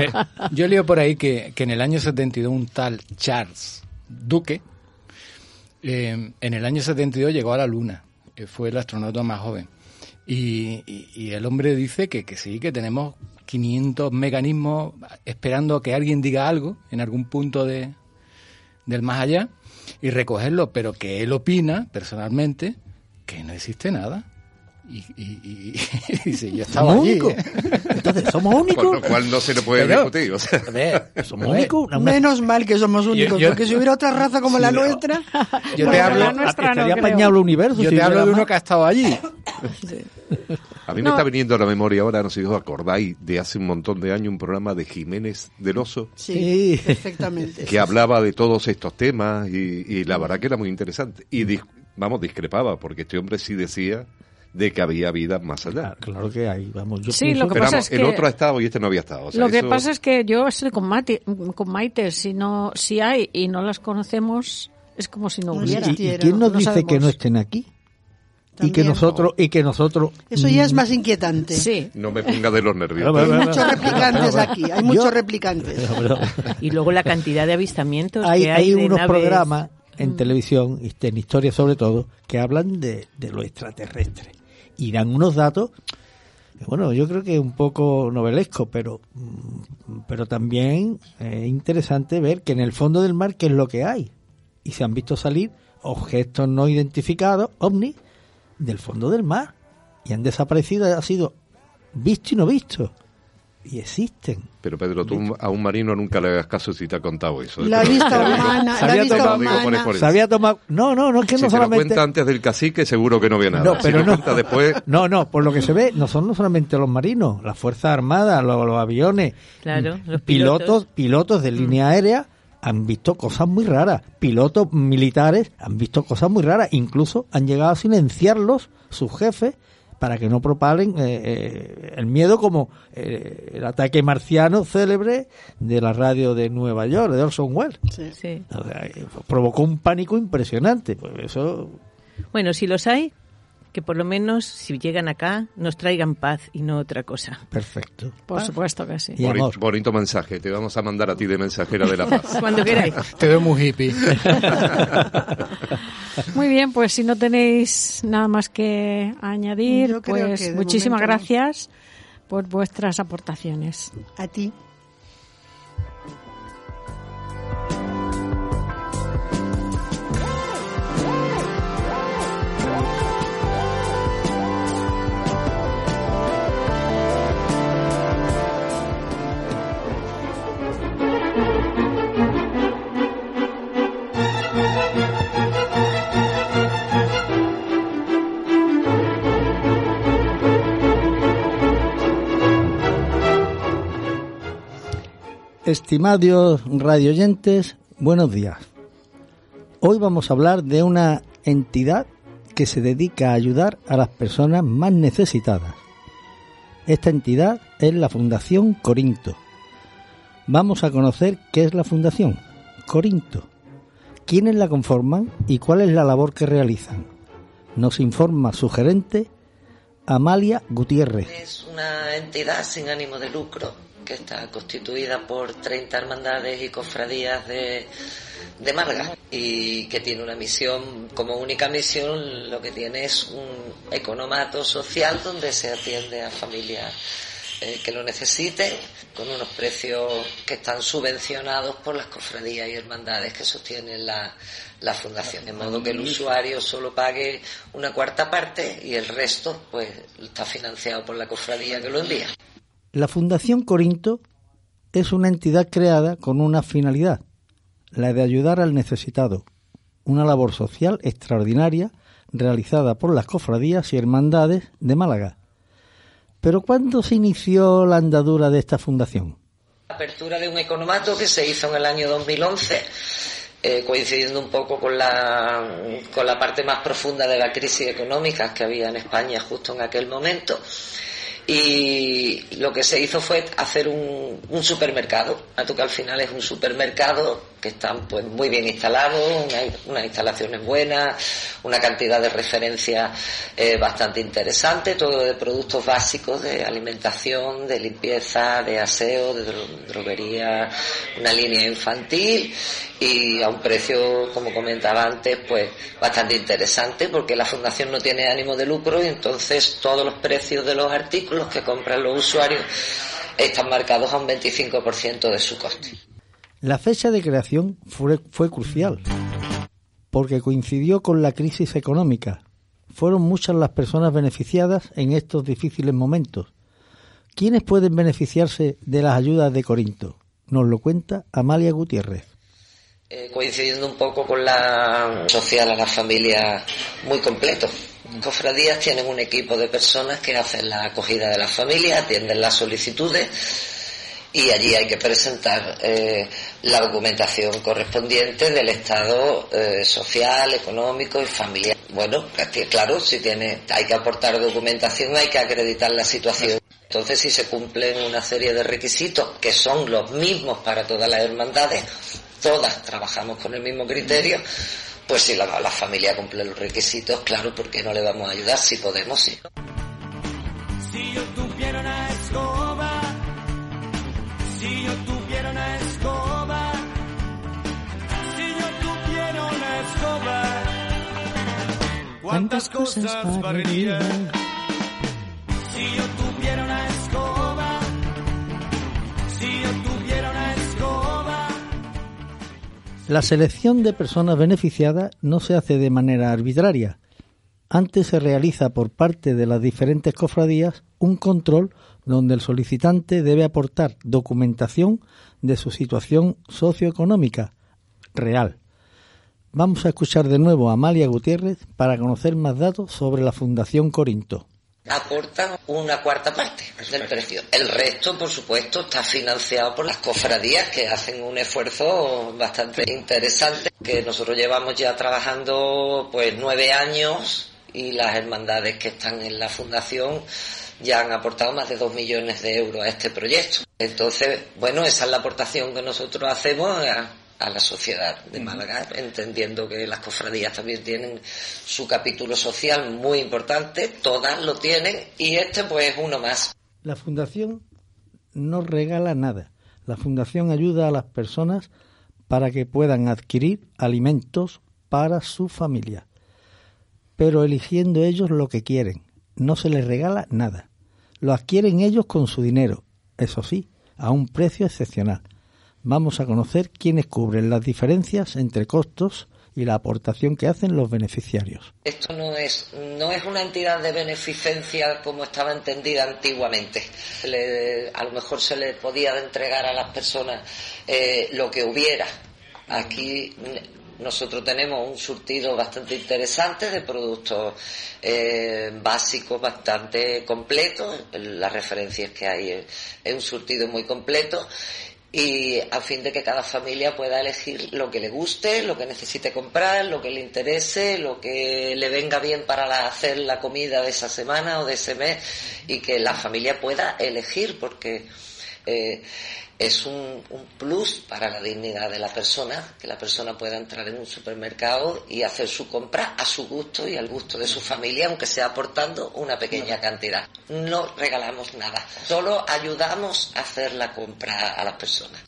El- Yo leo por ahí que, que en el año 72 un tal Charles Duque, eh, en el año 72 llegó a la Luna, que fue el astronauta más joven. Y, el hombre dice que, que sí, que tenemos 500 mecanismos esperando que alguien diga algo en algún punto de, del más allá y recogerlo, pero que él opina personalmente que no existe nada. Y, y, y- y dice, yo estaba Somos allí. únicos. Entonces, somos Con lo únicos. cual no se le puede Pero- discutir. o sea. A ver, Somos únicos. Una- una- Menos mal que somos únicos, yo- porque si hubiera otra raza como la nuestra, yo Bueno, te la hablo, nuestra no el universo. yo si te hablo de uno que ha estado allí. A mí me está viniendo a la memoria ahora, no sé si os acordáis, de hace un montón de años un programa de Jiménez del Oso sí, Sí. perfectamente. que hablaba de todos estos temas y, y la verdad que era muy interesante. Y dis- vamos, discrepaba, porque este hombre sí decía de que había vida más allá. Ah, Claro que hay, vamos, yo Sí, pienso lo que Pero pasa vamos, es el que- otro ha estado y este no había estado. o sea, Lo que eso- pasa es que yo estoy con, Mati- con Maite, si, no, si hay y no las conocemos, es como si no No ¿Y, hubiera. y- y quién nos no dice que sabemos. no estén aquí? Y que nosotros, y que nosotros... Eso ya es mm, más inquietante. Sí, No me ponga de los nervios. Hay muchos replicantes aquí, hay muchos Yo- replicantes. Y luego la cantidad de avistamientos hay, que hay, hay de unos naves. programas en televisión, y en historia sobre todo, que hablan de, de lo extraterrestre. Y dan unos datos, bueno, yo creo que es un poco novelesco, pero, mm, pero también es interesante ver que en el fondo del mar, ¿qué es lo que hay? Y se han visto salir objetos no identificados, ovnis, del fondo del mar. y han desaparecido, ha sido visto y no visto. Y existen. Pero Pedro, tú a un marino nunca le hagas caso si te ha contado eso. La lo- vista lo humana, Se la había vista tomado- lo. Se tomado... No, no, no es que Si no lo solamente... cuenta antes del cacique, seguro que no vio nada. No, pero lo no. cuenta después, No, no, por lo que se ve, no son no solamente los marinos, las Fuerzas Armadas, los, los aviones, Claro, mm, los pilotos, pilotos. pilotos de línea aérea han visto cosas muy raras. Pilotos militares han visto cosas muy raras. Incluso han llegado a silenciarlos, sus jefes, para que no propalen eh, eh, el miedo como eh, el ataque marciano célebre de la radio de Nueva York, de Orson Welles. Sí. Sí. O sea, provocó un pánico impresionante. Pues eso Bueno, si los hay, que por lo menos si llegan acá nos traigan paz y no otra cosa. perfecto. Por supuesto que sí. Y boni- amor. bonito mensaje. Te vamos a mandar a ti de mensajera de la paz. Cuando queráis. Te veo muy hippie. Muy bien, pues si no tenéis nada más que añadir, pues que muchísimas no. gracias por vuestras aportaciones. A ti. Estimados radioyentes, buenos días. Hoy vamos a hablar de una entidad que se dedica a ayudar a las personas más necesitadas. Esta entidad es la Fundación Corinto. Vamos a conocer qué es la Fundación Corinto, quiénes la conforman y cuál es la labor que realizan. Nos informa su gerente, Amalia Gutiérrez. Es una entidad sin ánimo de lucro que está constituida por 30 hermandades y cofradías de, de Málaga y que tiene una misión, como única misión, lo que tiene es un economato social donde se atiende a familias eh, que lo necesiten con unos precios que están subvencionados por las cofradías y hermandades que sostienen la, la fundación, de modo que el usuario solo pague una cuarta parte y el resto pues está financiado por la cofradía que lo envía. La Fundación Corinto es una entidad creada con una finalidad, la de ayudar al necesitado, una labor social extraordinaria realizada por las cofradías y hermandades de Málaga. Pero ¿cuándo se inició la andadura de esta fundación? apertura de un economato que se hizo en el año 2011, eh, coincidiendo un poco con la, con la parte más profunda de la crisis económica que había en España justo en aquel momento. Y lo que se hizo fue hacer un, un supermercado, tanto que al final es un supermercado que están pues muy bien instalados, una- unas instalaciones buenas, una cantidad de referencias eh, bastante interesante, todo de productos básicos de alimentación, de limpieza, de aseo, de dro- droguería, una línea infantil y a un precio, como comentaba antes, pues bastante interesante porque la fundación no tiene ánimo de lucro y entonces todos los precios de los artículos que compran los usuarios están marcados a un 25% de su coste. La fecha de creación fue, crucial, porque coincidió con la crisis económica. Fueron muchas las personas beneficiadas en estos difíciles momentos. ¿Quiénes pueden beneficiarse de las ayudas de Corinto? Nos lo cuenta Amalia Gutiérrez. eh, coincidiendo un poco con la social a la familia muy completo. Cofradías tienen un equipo de personas que hacen la acogida de las familias, atienden las solicitudes y allí hay que presentar eh, la documentación correspondiente del estado eh, social, económico y familiar. Bueno, claro, si tiene, hay que aportar documentación, hay que acreditar la situación. Entonces, si se cumplen una serie de requisitos que son los mismos para todas las hermandades, todas trabajamos con el mismo criterio, pues si la, la familia cumple los requisitos, claro, ¿por qué no le vamos a ayudar? Si podemos, sí. Cuántas cosas barrería. Si yo tuviera una escoba, si yo tuviera una escoba. La selección de personas beneficiadas no se hace de manera arbitraria. Antes se realiza por parte de las diferentes cofradías un control donde el solicitante debe aportar documentación de su situación socioeconómica real. Vamos a escuchar de nuevo a Amalia Gutiérrez para conocer más datos sobre la Fundación Corinto aportan una cuarta parte del precio. El resto, por supuesto, está financiado por las cofradías que hacen un esfuerzo bastante interesante, que nosotros llevamos ya trabajando pues nueve años y las hermandades que están en la fundación ya han aportado más de dos millones de euros a este proyecto. Entonces, bueno, esa es la aportación que nosotros hacemos a la sociedad de Málaga, entendiendo que las cofradías también tienen su capítulo social muy importante, todas lo tienen y este pues es uno más. La fundación no regala nada. La fundación ayuda a las personas para que puedan adquirir alimentos para su familia, pero eligiendo ellos lo que quieren. No se les regala nada. Lo adquieren ellos con su dinero, eso sí, a un precio excepcional vamos a conocer quiénes cubren las diferencias entre costos y la aportación que hacen los beneficiarios. Esto no es, no es una entidad de beneficencia como estaba entendida antiguamente. a lo mejor se le podía entregar a las personas eh, lo que hubiera. Aquí nosotros tenemos un surtido bastante interesante de productos eh, básicos bastante completos. Las referencias que hay es un surtido muy completo y a fin de que cada familia pueda elegir lo que le guste, lo que necesite comprar, lo que le interese, lo que le venga bien para hacer la comida de esa semana o de ese mes y que la familia pueda elegir porque eh, es un, plus para la dignidad de la persona, que la persona pueda entrar en un supermercado y hacer su compra a su gusto y al gusto de su familia, aunque sea aportando una pequeña cantidad. No regalamos nada, solo ayudamos a hacer la compra a las personas.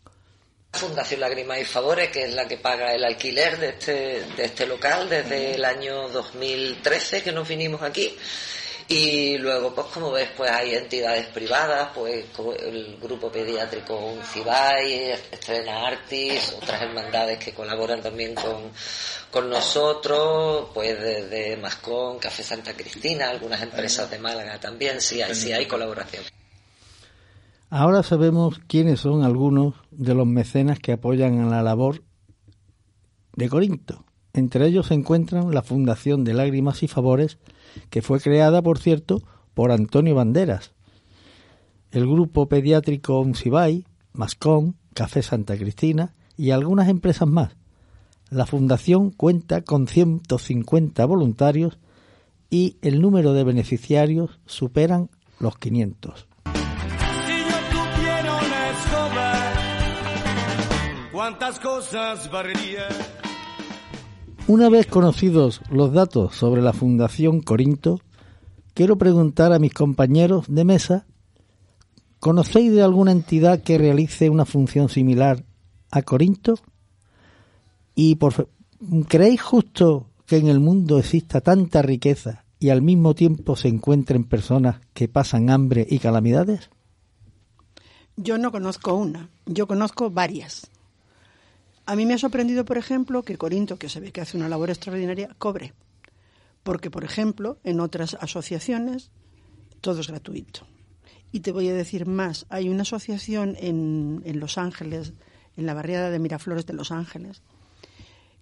Fundación Lágrimas y Favores, que es la que paga el alquiler de este, de este local desde el año 2013 que nos vinimos aquí y luego, pues como ves, pues hay entidades privadas, pues el grupo pediátrico Uncibay, Estrena Artis, otras hermandades que colaboran también con, con nosotros, pues desde Mascón, Café Santa Cristina, algunas empresas de Málaga también, sí hay, sí hay colaboración. Ahora sabemos quiénes son algunos de los mecenas que apoyan a la labor de Corinto. Entre ellos se encuentran la Fundación de Lágrimas y Favores, que fue creada, por cierto, por Antonio Banderas. El grupo pediátrico Uncibay, Mascón, Café Santa Cristina y algunas empresas más. La fundación cuenta con 150 voluntarios y el número de beneficiarios superan los 500. ¿Cuántas cosas una vez conocidos los datos sobre la Fundación Corinto, quiero preguntar a mis compañeros de mesa, ¿conocéis de alguna entidad que realice una función similar a Corinto? ¿Y por, creéis justo que en el mundo exista tanta riqueza y al mismo tiempo se encuentren personas que pasan hambre y calamidades? Yo no conozco una, yo conozco varias. A mí me ha sorprendido, por ejemplo, que Corinto, que se ve que hace una labor extraordinaria, cobre. Porque, por ejemplo, en otras asociaciones todo es gratuito. Y te voy a decir más, hay una asociación en, en Los Ángeles, en la barriada de Miraflores de Los Ángeles,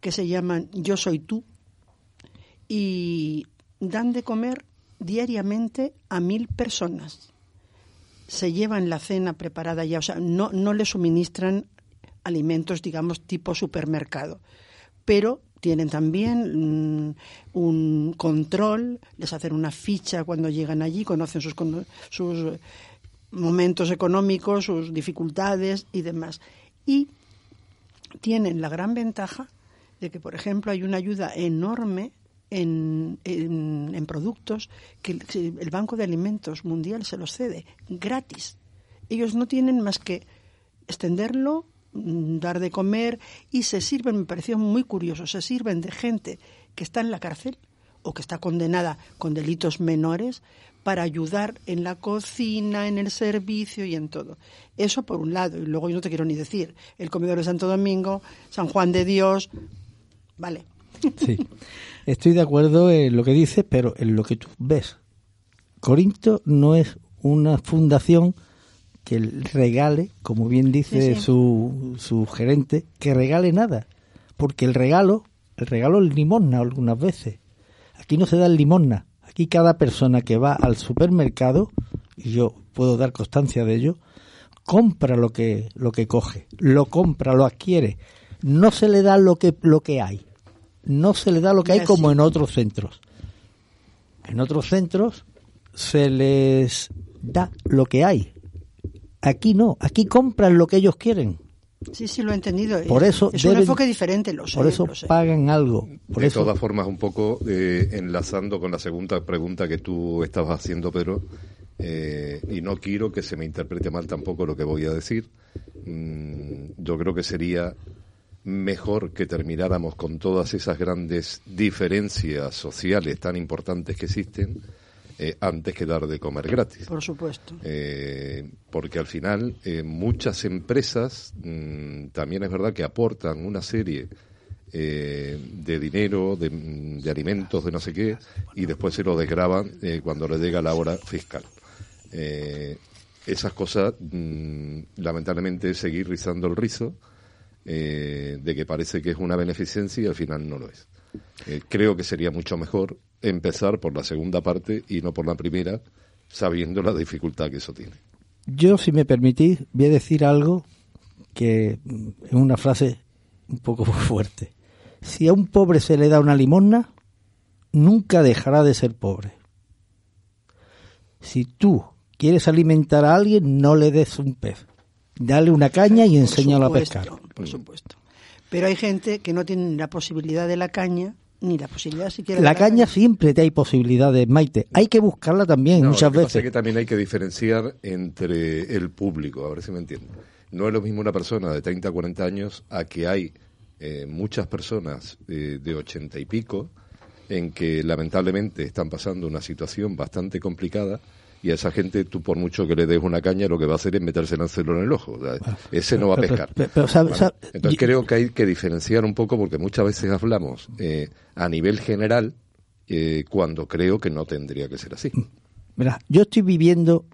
que se llaman Yo Soy Tú, y dan de comer diariamente a mil personas. Se llevan la cena preparada ya, o sea, no, no le suministran alimentos, digamos, tipo supermercado. Pero tienen también mm, un control, les hacen una ficha cuando llegan allí, conocen sus, sus momentos económicos, sus dificultades y demás. Y tienen la gran ventaja de que, por ejemplo, hay una ayuda enorme en, en, productos que el Banco de Alimentos Mundial se los cede gratis. Ellos no tienen más que extenderlo dar de comer y se sirven, me pareció muy curioso, se sirven de gente que está en la cárcel o que está condenada con delitos menores para ayudar en la cocina, en el servicio y en todo. Eso por un lado. Y luego yo no te quiero ni decir, el comedor de Santo Domingo, San Juan de Dios, vale. Sí. Estoy de acuerdo en lo que dices, pero en lo que tú ves. Corinto no es una fundación que regale, como bien dice Sí, sí. Su, su gerente, que regale nada. Porque el regalo, el regalo es limosna algunas veces. Aquí no se da el limosna. Aquí cada persona que va al supermercado, y yo puedo dar constancia de ello, compra lo que, lo que coge, lo compra, lo adquiere. No se le da lo que, lo que hay. No se le da lo que hay como en otros centros. En otros centros se les da lo que hay. Aquí no, aquí compran lo que ellos quieren. Sí, sí, lo he entendido. Por Es- eso es un enfoque diferente, lo sé. Por eso lo sé. pagan algo. Por de eso todas formas, un poco eh, enlazando con la segunda pregunta que tú estabas haciendo, Pedro, eh, y no quiero que se me interprete mal tampoco lo que voy a decir. Mm, yo creo que sería mejor que termináramos con todas esas grandes diferencias sociales tan importantes que existen eh, antes que dar de comer gratis. Por supuesto. Eh, porque al final eh, muchas empresas mm, también es verdad que aportan una serie de dinero, de, mm, de alimentos, de no sé qué, y después se lo desgraban cuando le llega la hora fiscal. Esas cosas, mm, lamentablemente, es seguir rizando el rizo de que parece que es una beneficencia y al final no lo es. Creo que sería mucho mejor empezar por la segunda parte y no por la primera, sabiendo la dificultad que eso tiene. Yo, si me permitís, voy a decir algo que es una frase un poco fuerte. Si a un pobre se le da una limosna, nunca dejará de ser pobre. Si tú quieres alimentar a alguien, no le des un pez. Dale una caña y enséñalo a pescar. Por supuesto. Pero hay gente que no tiene la posibilidad de la caña, ni la posibilidad siquiera de La caña siempre te hay posibilidades, Maite. Hay que buscarla también No, muchas lo que pasa veces. es que también hay que diferenciar entre el público, a ver si me entienden. No es lo mismo una persona de 30 a 40 años a que hay eh, muchas personas eh, de 80 y pico en que lamentablemente están pasando una situación bastante complicada y a esa gente tú por mucho que le des una caña lo que va a hacer es meterse el celo en el ojo. O sea, ese no va a pescar. pero- pero, ¿sabe- ¿vale? sabe- Entonces creo que hay que diferenciar un poco porque muchas veces hablamos eh, a nivel general eh, cuando creo que no tendría que ser así. Mira, yo estoy viviendo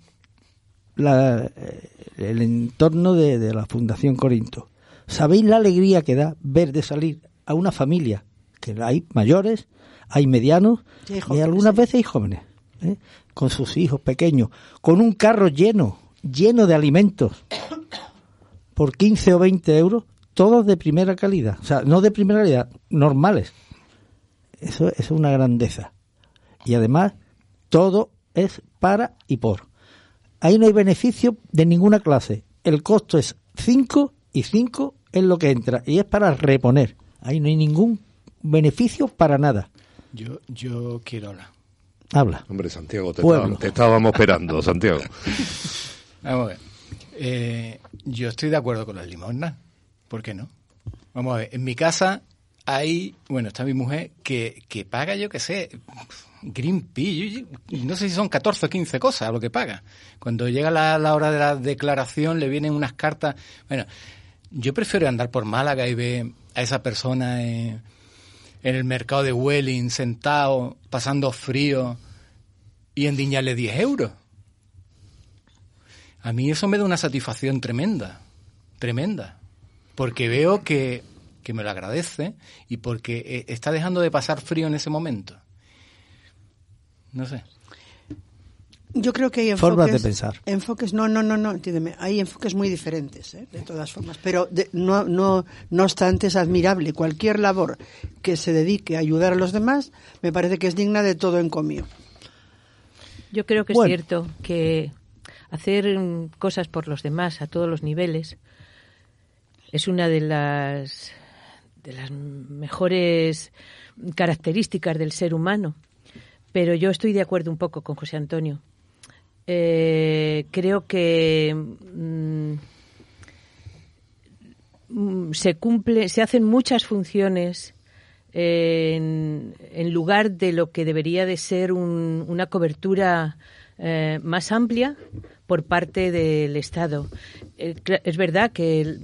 la- eh, el entorno de, de la Fundación Corinto. ¿Sabéis la alegría que da ver de salir a una familia? Que hay mayores, hay medianos hay y algunas veces hay jóvenes, ¿eh? Con sus hijos pequeños, con un carro lleno, lleno de alimentos, por 15 o 20 euros, todos de primera calidad. O sea, no de primera calidad, normales. Eso, es una grandeza. Y además, todo es para y por. Ahí no hay beneficio de ninguna clase. El costo es 5 y 5 es lo que entra. Y es para reponer. Ahí no hay ningún beneficio para nada. Yo, yo quiero hablar. Habla. Hombre, Santiago, te, estábamos, te estábamos esperando, Santiago. Vamos a ver. Eh, yo estoy de acuerdo con las limosnas. ¿Por qué no? Vamos a ver. En mi casa hay, bueno, está mi mujer que, que paga, yo qué sé, Greenpeace. yo- yo- no sé si son 14 o 15 cosas lo que paga. Cuando llega la, la hora de la declaración le vienen unas cartas. Bueno, yo prefiero andar por Málaga y ver a esa persona en, en el mercado de Welling sentado, pasando frío y endiñarle 10 euros. A mí eso me da una satisfacción tremenda, tremenda, porque veo que, que me lo agradece y porque eh, está dejando de pasar frío en ese momento. No sé. Yo creo que hay enfoques. Formas de pensar. Enfoques, no, no, no, no, entiéndeme. Hay enfoques muy diferentes, ¿eh? de todas formas. Pero de- no, no, no obstante, es admirable. Cualquier labor que se dedique a ayudar a los demás, me parece que es digna de todo encomio. Yo creo que Bueno. es cierto que hacer cosas por los demás a todos los niveles es una de las de las mejores características del ser humano. Pero yo estoy de acuerdo un poco con José Antonio. Eh, creo que mm, mm, se cumple, se hacen muchas funciones en, lugar de lo que debería de ser un- una cobertura eh, más amplia por parte del Estado. Eh, es verdad que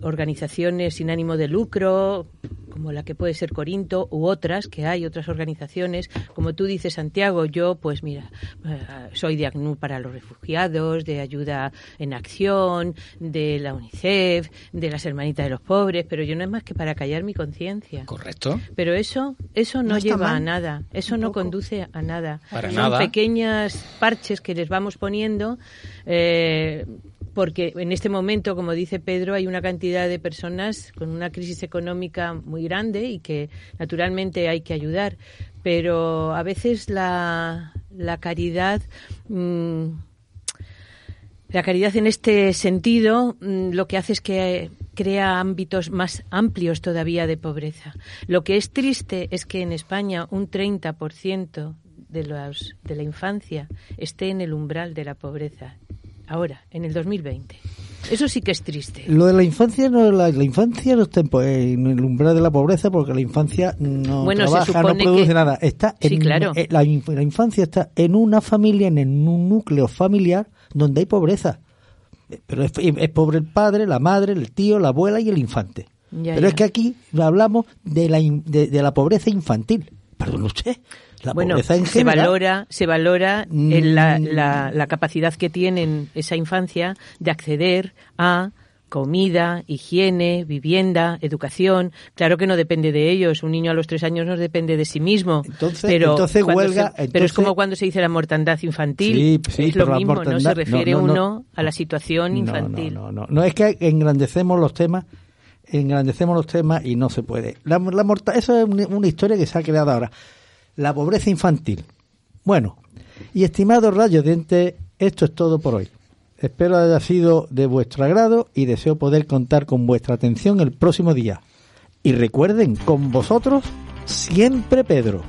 organizaciones sin ánimo de lucro, como la que puede ser Corinto u otras que hay, otras organizaciones. Como tú dices, Santiago, yo, pues mira, eh, soy de ACNUR para los refugiados, de ayuda en acción, de la UNICEF, de las hermanitas de los pobres, pero yo no es más que para callar mi conciencia. Correcto. Pero eso, eso no, lleva a nada, eso no conduce a nada. Para Son nada. pequeñas parches que les vamos poniendo. eh, porque en este momento, como dice Pedro, hay una cantidad de personas con una crisis económica muy grande y que naturalmente hay que ayudar. Pero a veces la, la caridad. mm, la caridad en este sentido mm, lo que hace es que crea ámbitos más amplios todavía de pobreza. Lo que es triste es que en España un 30% de, los, de la infancia esté en el umbral de la pobreza. Ahora, en el 2020. Eso sí que es triste. Lo de la infancia no la, la infancia no está en, en el umbral de la pobreza porque la infancia no Bueno, trabaja, no produce que- nada. Está Sí, en, claro. eh, la, inf- la infancia está en una familia, en un núcleo familiar donde hay pobreza. Eh, Pero es, es pobre el padre, la madre, el tío, la abuela y el infante. Ya, Pero ya. es que aquí hablamos de la, de, de la pobreza infantil. Perdón usted. La bueno, pobreza en se valora, se valora la, Mm. la- la capacidad que tienen esa infancia de acceder a comida, higiene, vivienda, educación. Claro que no depende de ellos. Un niño a los tres años no depende de sí mismo. Entonces- pero entonces huelga- se- pero es como cuando se dice la mortandad infantil. Sí, sí, es lo mismo, no se refiere no, no, no. uno a la situación infantil. No, no, no, no. es que engrandecemos los temas, engrandecemos los temas y no se puede. La, la morta- eso es una historia que se ha creado ahora. La pobreza infantil. Bueno, y estimados rayos dientes, esto es todo por hoy. Espero haya sido de vuestro agrado y deseo poder contar con vuestra atención el próximo día. Y recuerden, con vosotros, siempre Pedro.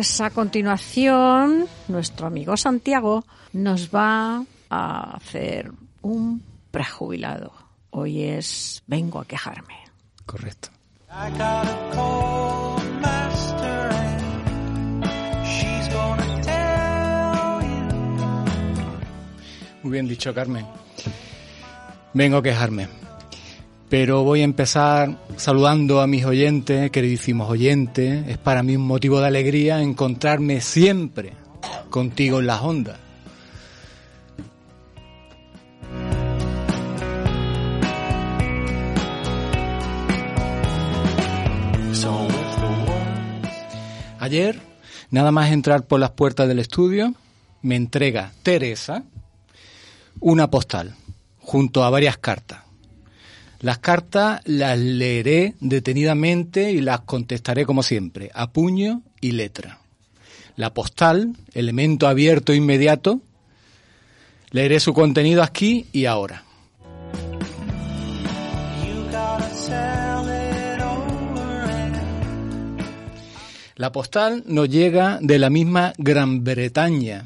Pues a continuación nuestro amigo Santiago nos va a hacer un prejubilado. Hoy es Vengo a quejarme. Correcto. Muy bien dicho, Carmen. Vengo a quejarme. Pero voy a empezar saludando a mis oyentes, queridísimos oyentes. Es para mí un motivo de alegría encontrarme siempre contigo en las ondas. Ayer, nada más entrar por las puertas del estudio, me entrega Teresa una postal junto a varias cartas. Las cartas las leeré detenidamente y las contestaré como siempre, a puño y letra. La postal, elemento abierto e inmediato, leeré su contenido aquí y ahora. La postal nos llega de la misma Gran Bretaña,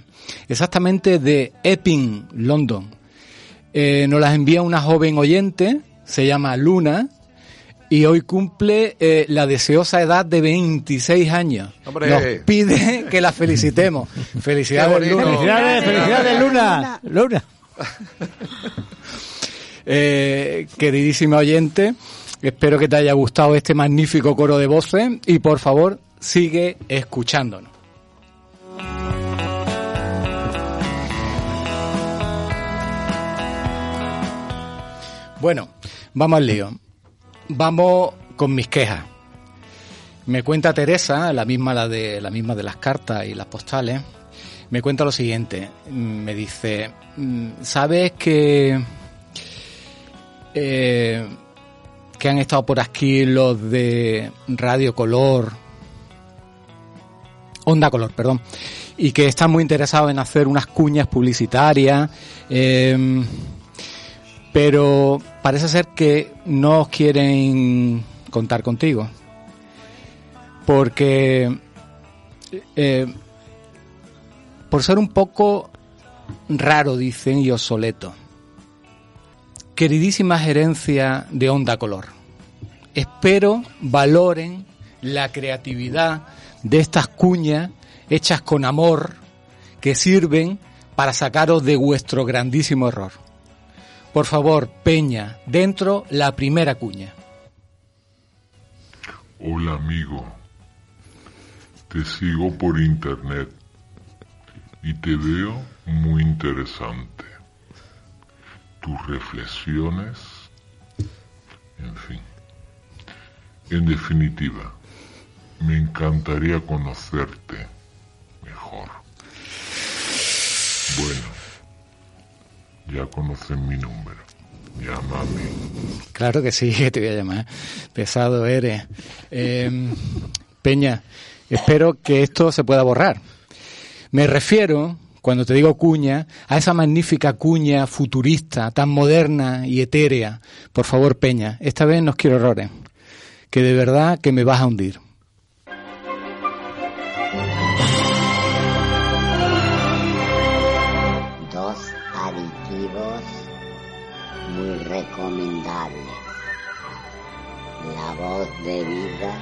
exactamente de Epping, London. Eh, nos las envía una joven oyente, se llama Luna, y hoy cumple eh, la deseosa edad de 26 años. ¡Hombre! Nos pide que la felicitemos. Felicidades. Luna. ¡Felicidades, felicidades, Luna! Luna. Eh, queridísima oyente, espero que te haya gustado este magnífico coro de voces y por favor sigue escuchándonos. Bueno, vamos al lío. Vamos con mis quejas. Me cuenta Teresa, la misma la de las cartas y las postales. Me cuenta lo siguiente. Me dice, mm, ¿sabes que eh, que han estado por aquí los de Radio Color, Onda Color, perdón, y que están muy interesados en hacer unas cuñas publicitarias, eh, pero parece ser que no quieren contar contigo, porque eh, por ser un poco raro, dicen, y obsoleto. Queridísima gerencia de Onda Color, espero valoren la creatividad de estas cuñas hechas con amor que sirven para sacaros de vuestro grandísimo error. Por favor, Peña, dentro la primera cuña. Hola amigo, te sigo por internet y te veo muy interesante. Tus reflexiones, en fin. En definitiva, me encantaría conocerte ya conocen mi número. Llámame. Claro que sí, que te voy a llamar. Pesado eres. Eh, Peña, espero que esto se pueda borrar. Me refiero, cuando te digo cuña, a esa magnífica cuña futurista, tan moderna y etérea. Por favor, Peña, esta vez no quiero errores. Que de verdad que me vas a hundir. Muy recomendables. La voz de vida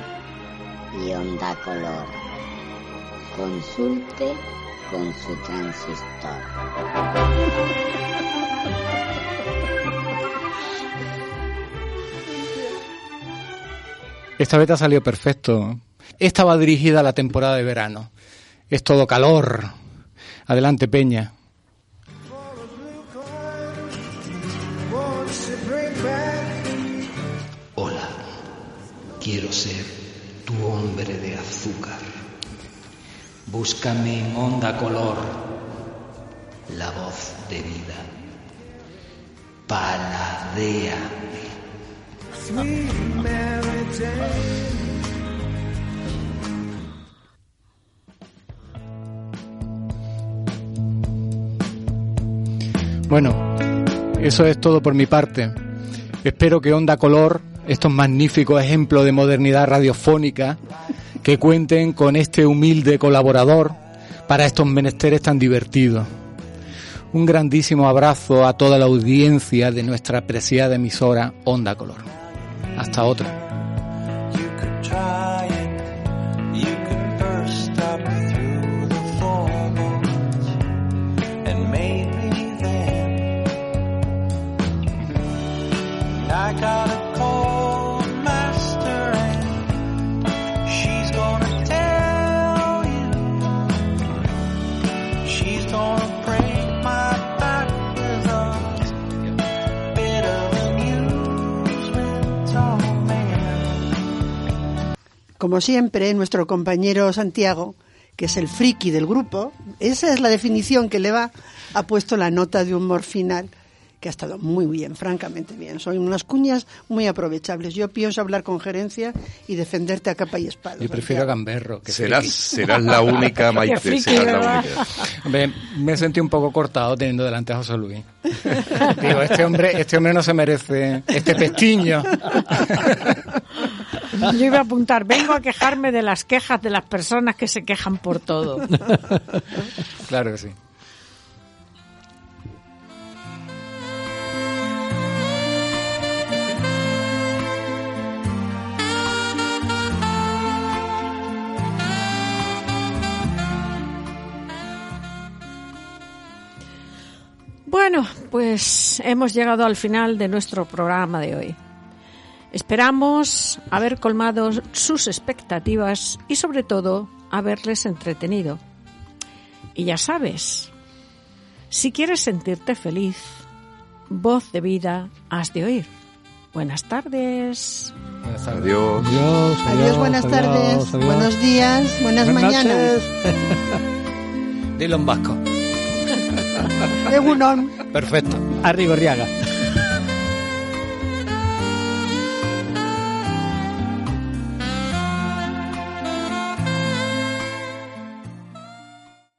y onda color. Consulte con su transistor. Esta ha salido perfecto. Esta va dirigida a la temporada de verano. Es todo calor. Adelante, Peña. Búscame en onda color, la voz de vida. Paladéame. Bueno, eso es todo por mi parte. Espero que Onda Color, estos magníficos ejemplos de modernidad radiofónica, que cuenten con este humilde colaborador para estos menesteres tan divertidos. Un grandísimo abrazo a toda la audiencia de nuestra apreciada emisora Onda Color. Hasta otra. Como siempre, nuestro compañero Santiago, que es el friki del grupo, esa es la definición que le va, ha puesto la nota de humor final, que ha estado muy bien, francamente bien. Son unas cuñas muy aprovechables. Yo pienso hablar con gerencia y defenderte a capa y espada. Yo prefiero a Gamberro. Que Serás, serás la única, Maite, friki, serás la única. Hombre, me sentí un poco cortado teniendo delante a José Luis. Digo, este hombre, este hombre no se merece este pestiño. Yo iba a apuntar, vengo a quejarme de las quejas de las personas que se quejan por todo. Claro que sí. Bueno, pues hemos llegado al final de nuestro programa de hoy. Esperamos haber colmado sus expectativas y sobre todo haberles entretenido. Y ya sabes, si quieres sentirte feliz, voz de vida has de oír. Buenas tardes. Adiós. Adiós, Adiós, buenas tardes, buenos días, buenas, mañanas. Dilo en vasco. Egunon. Perfecto. Arrigorriaga.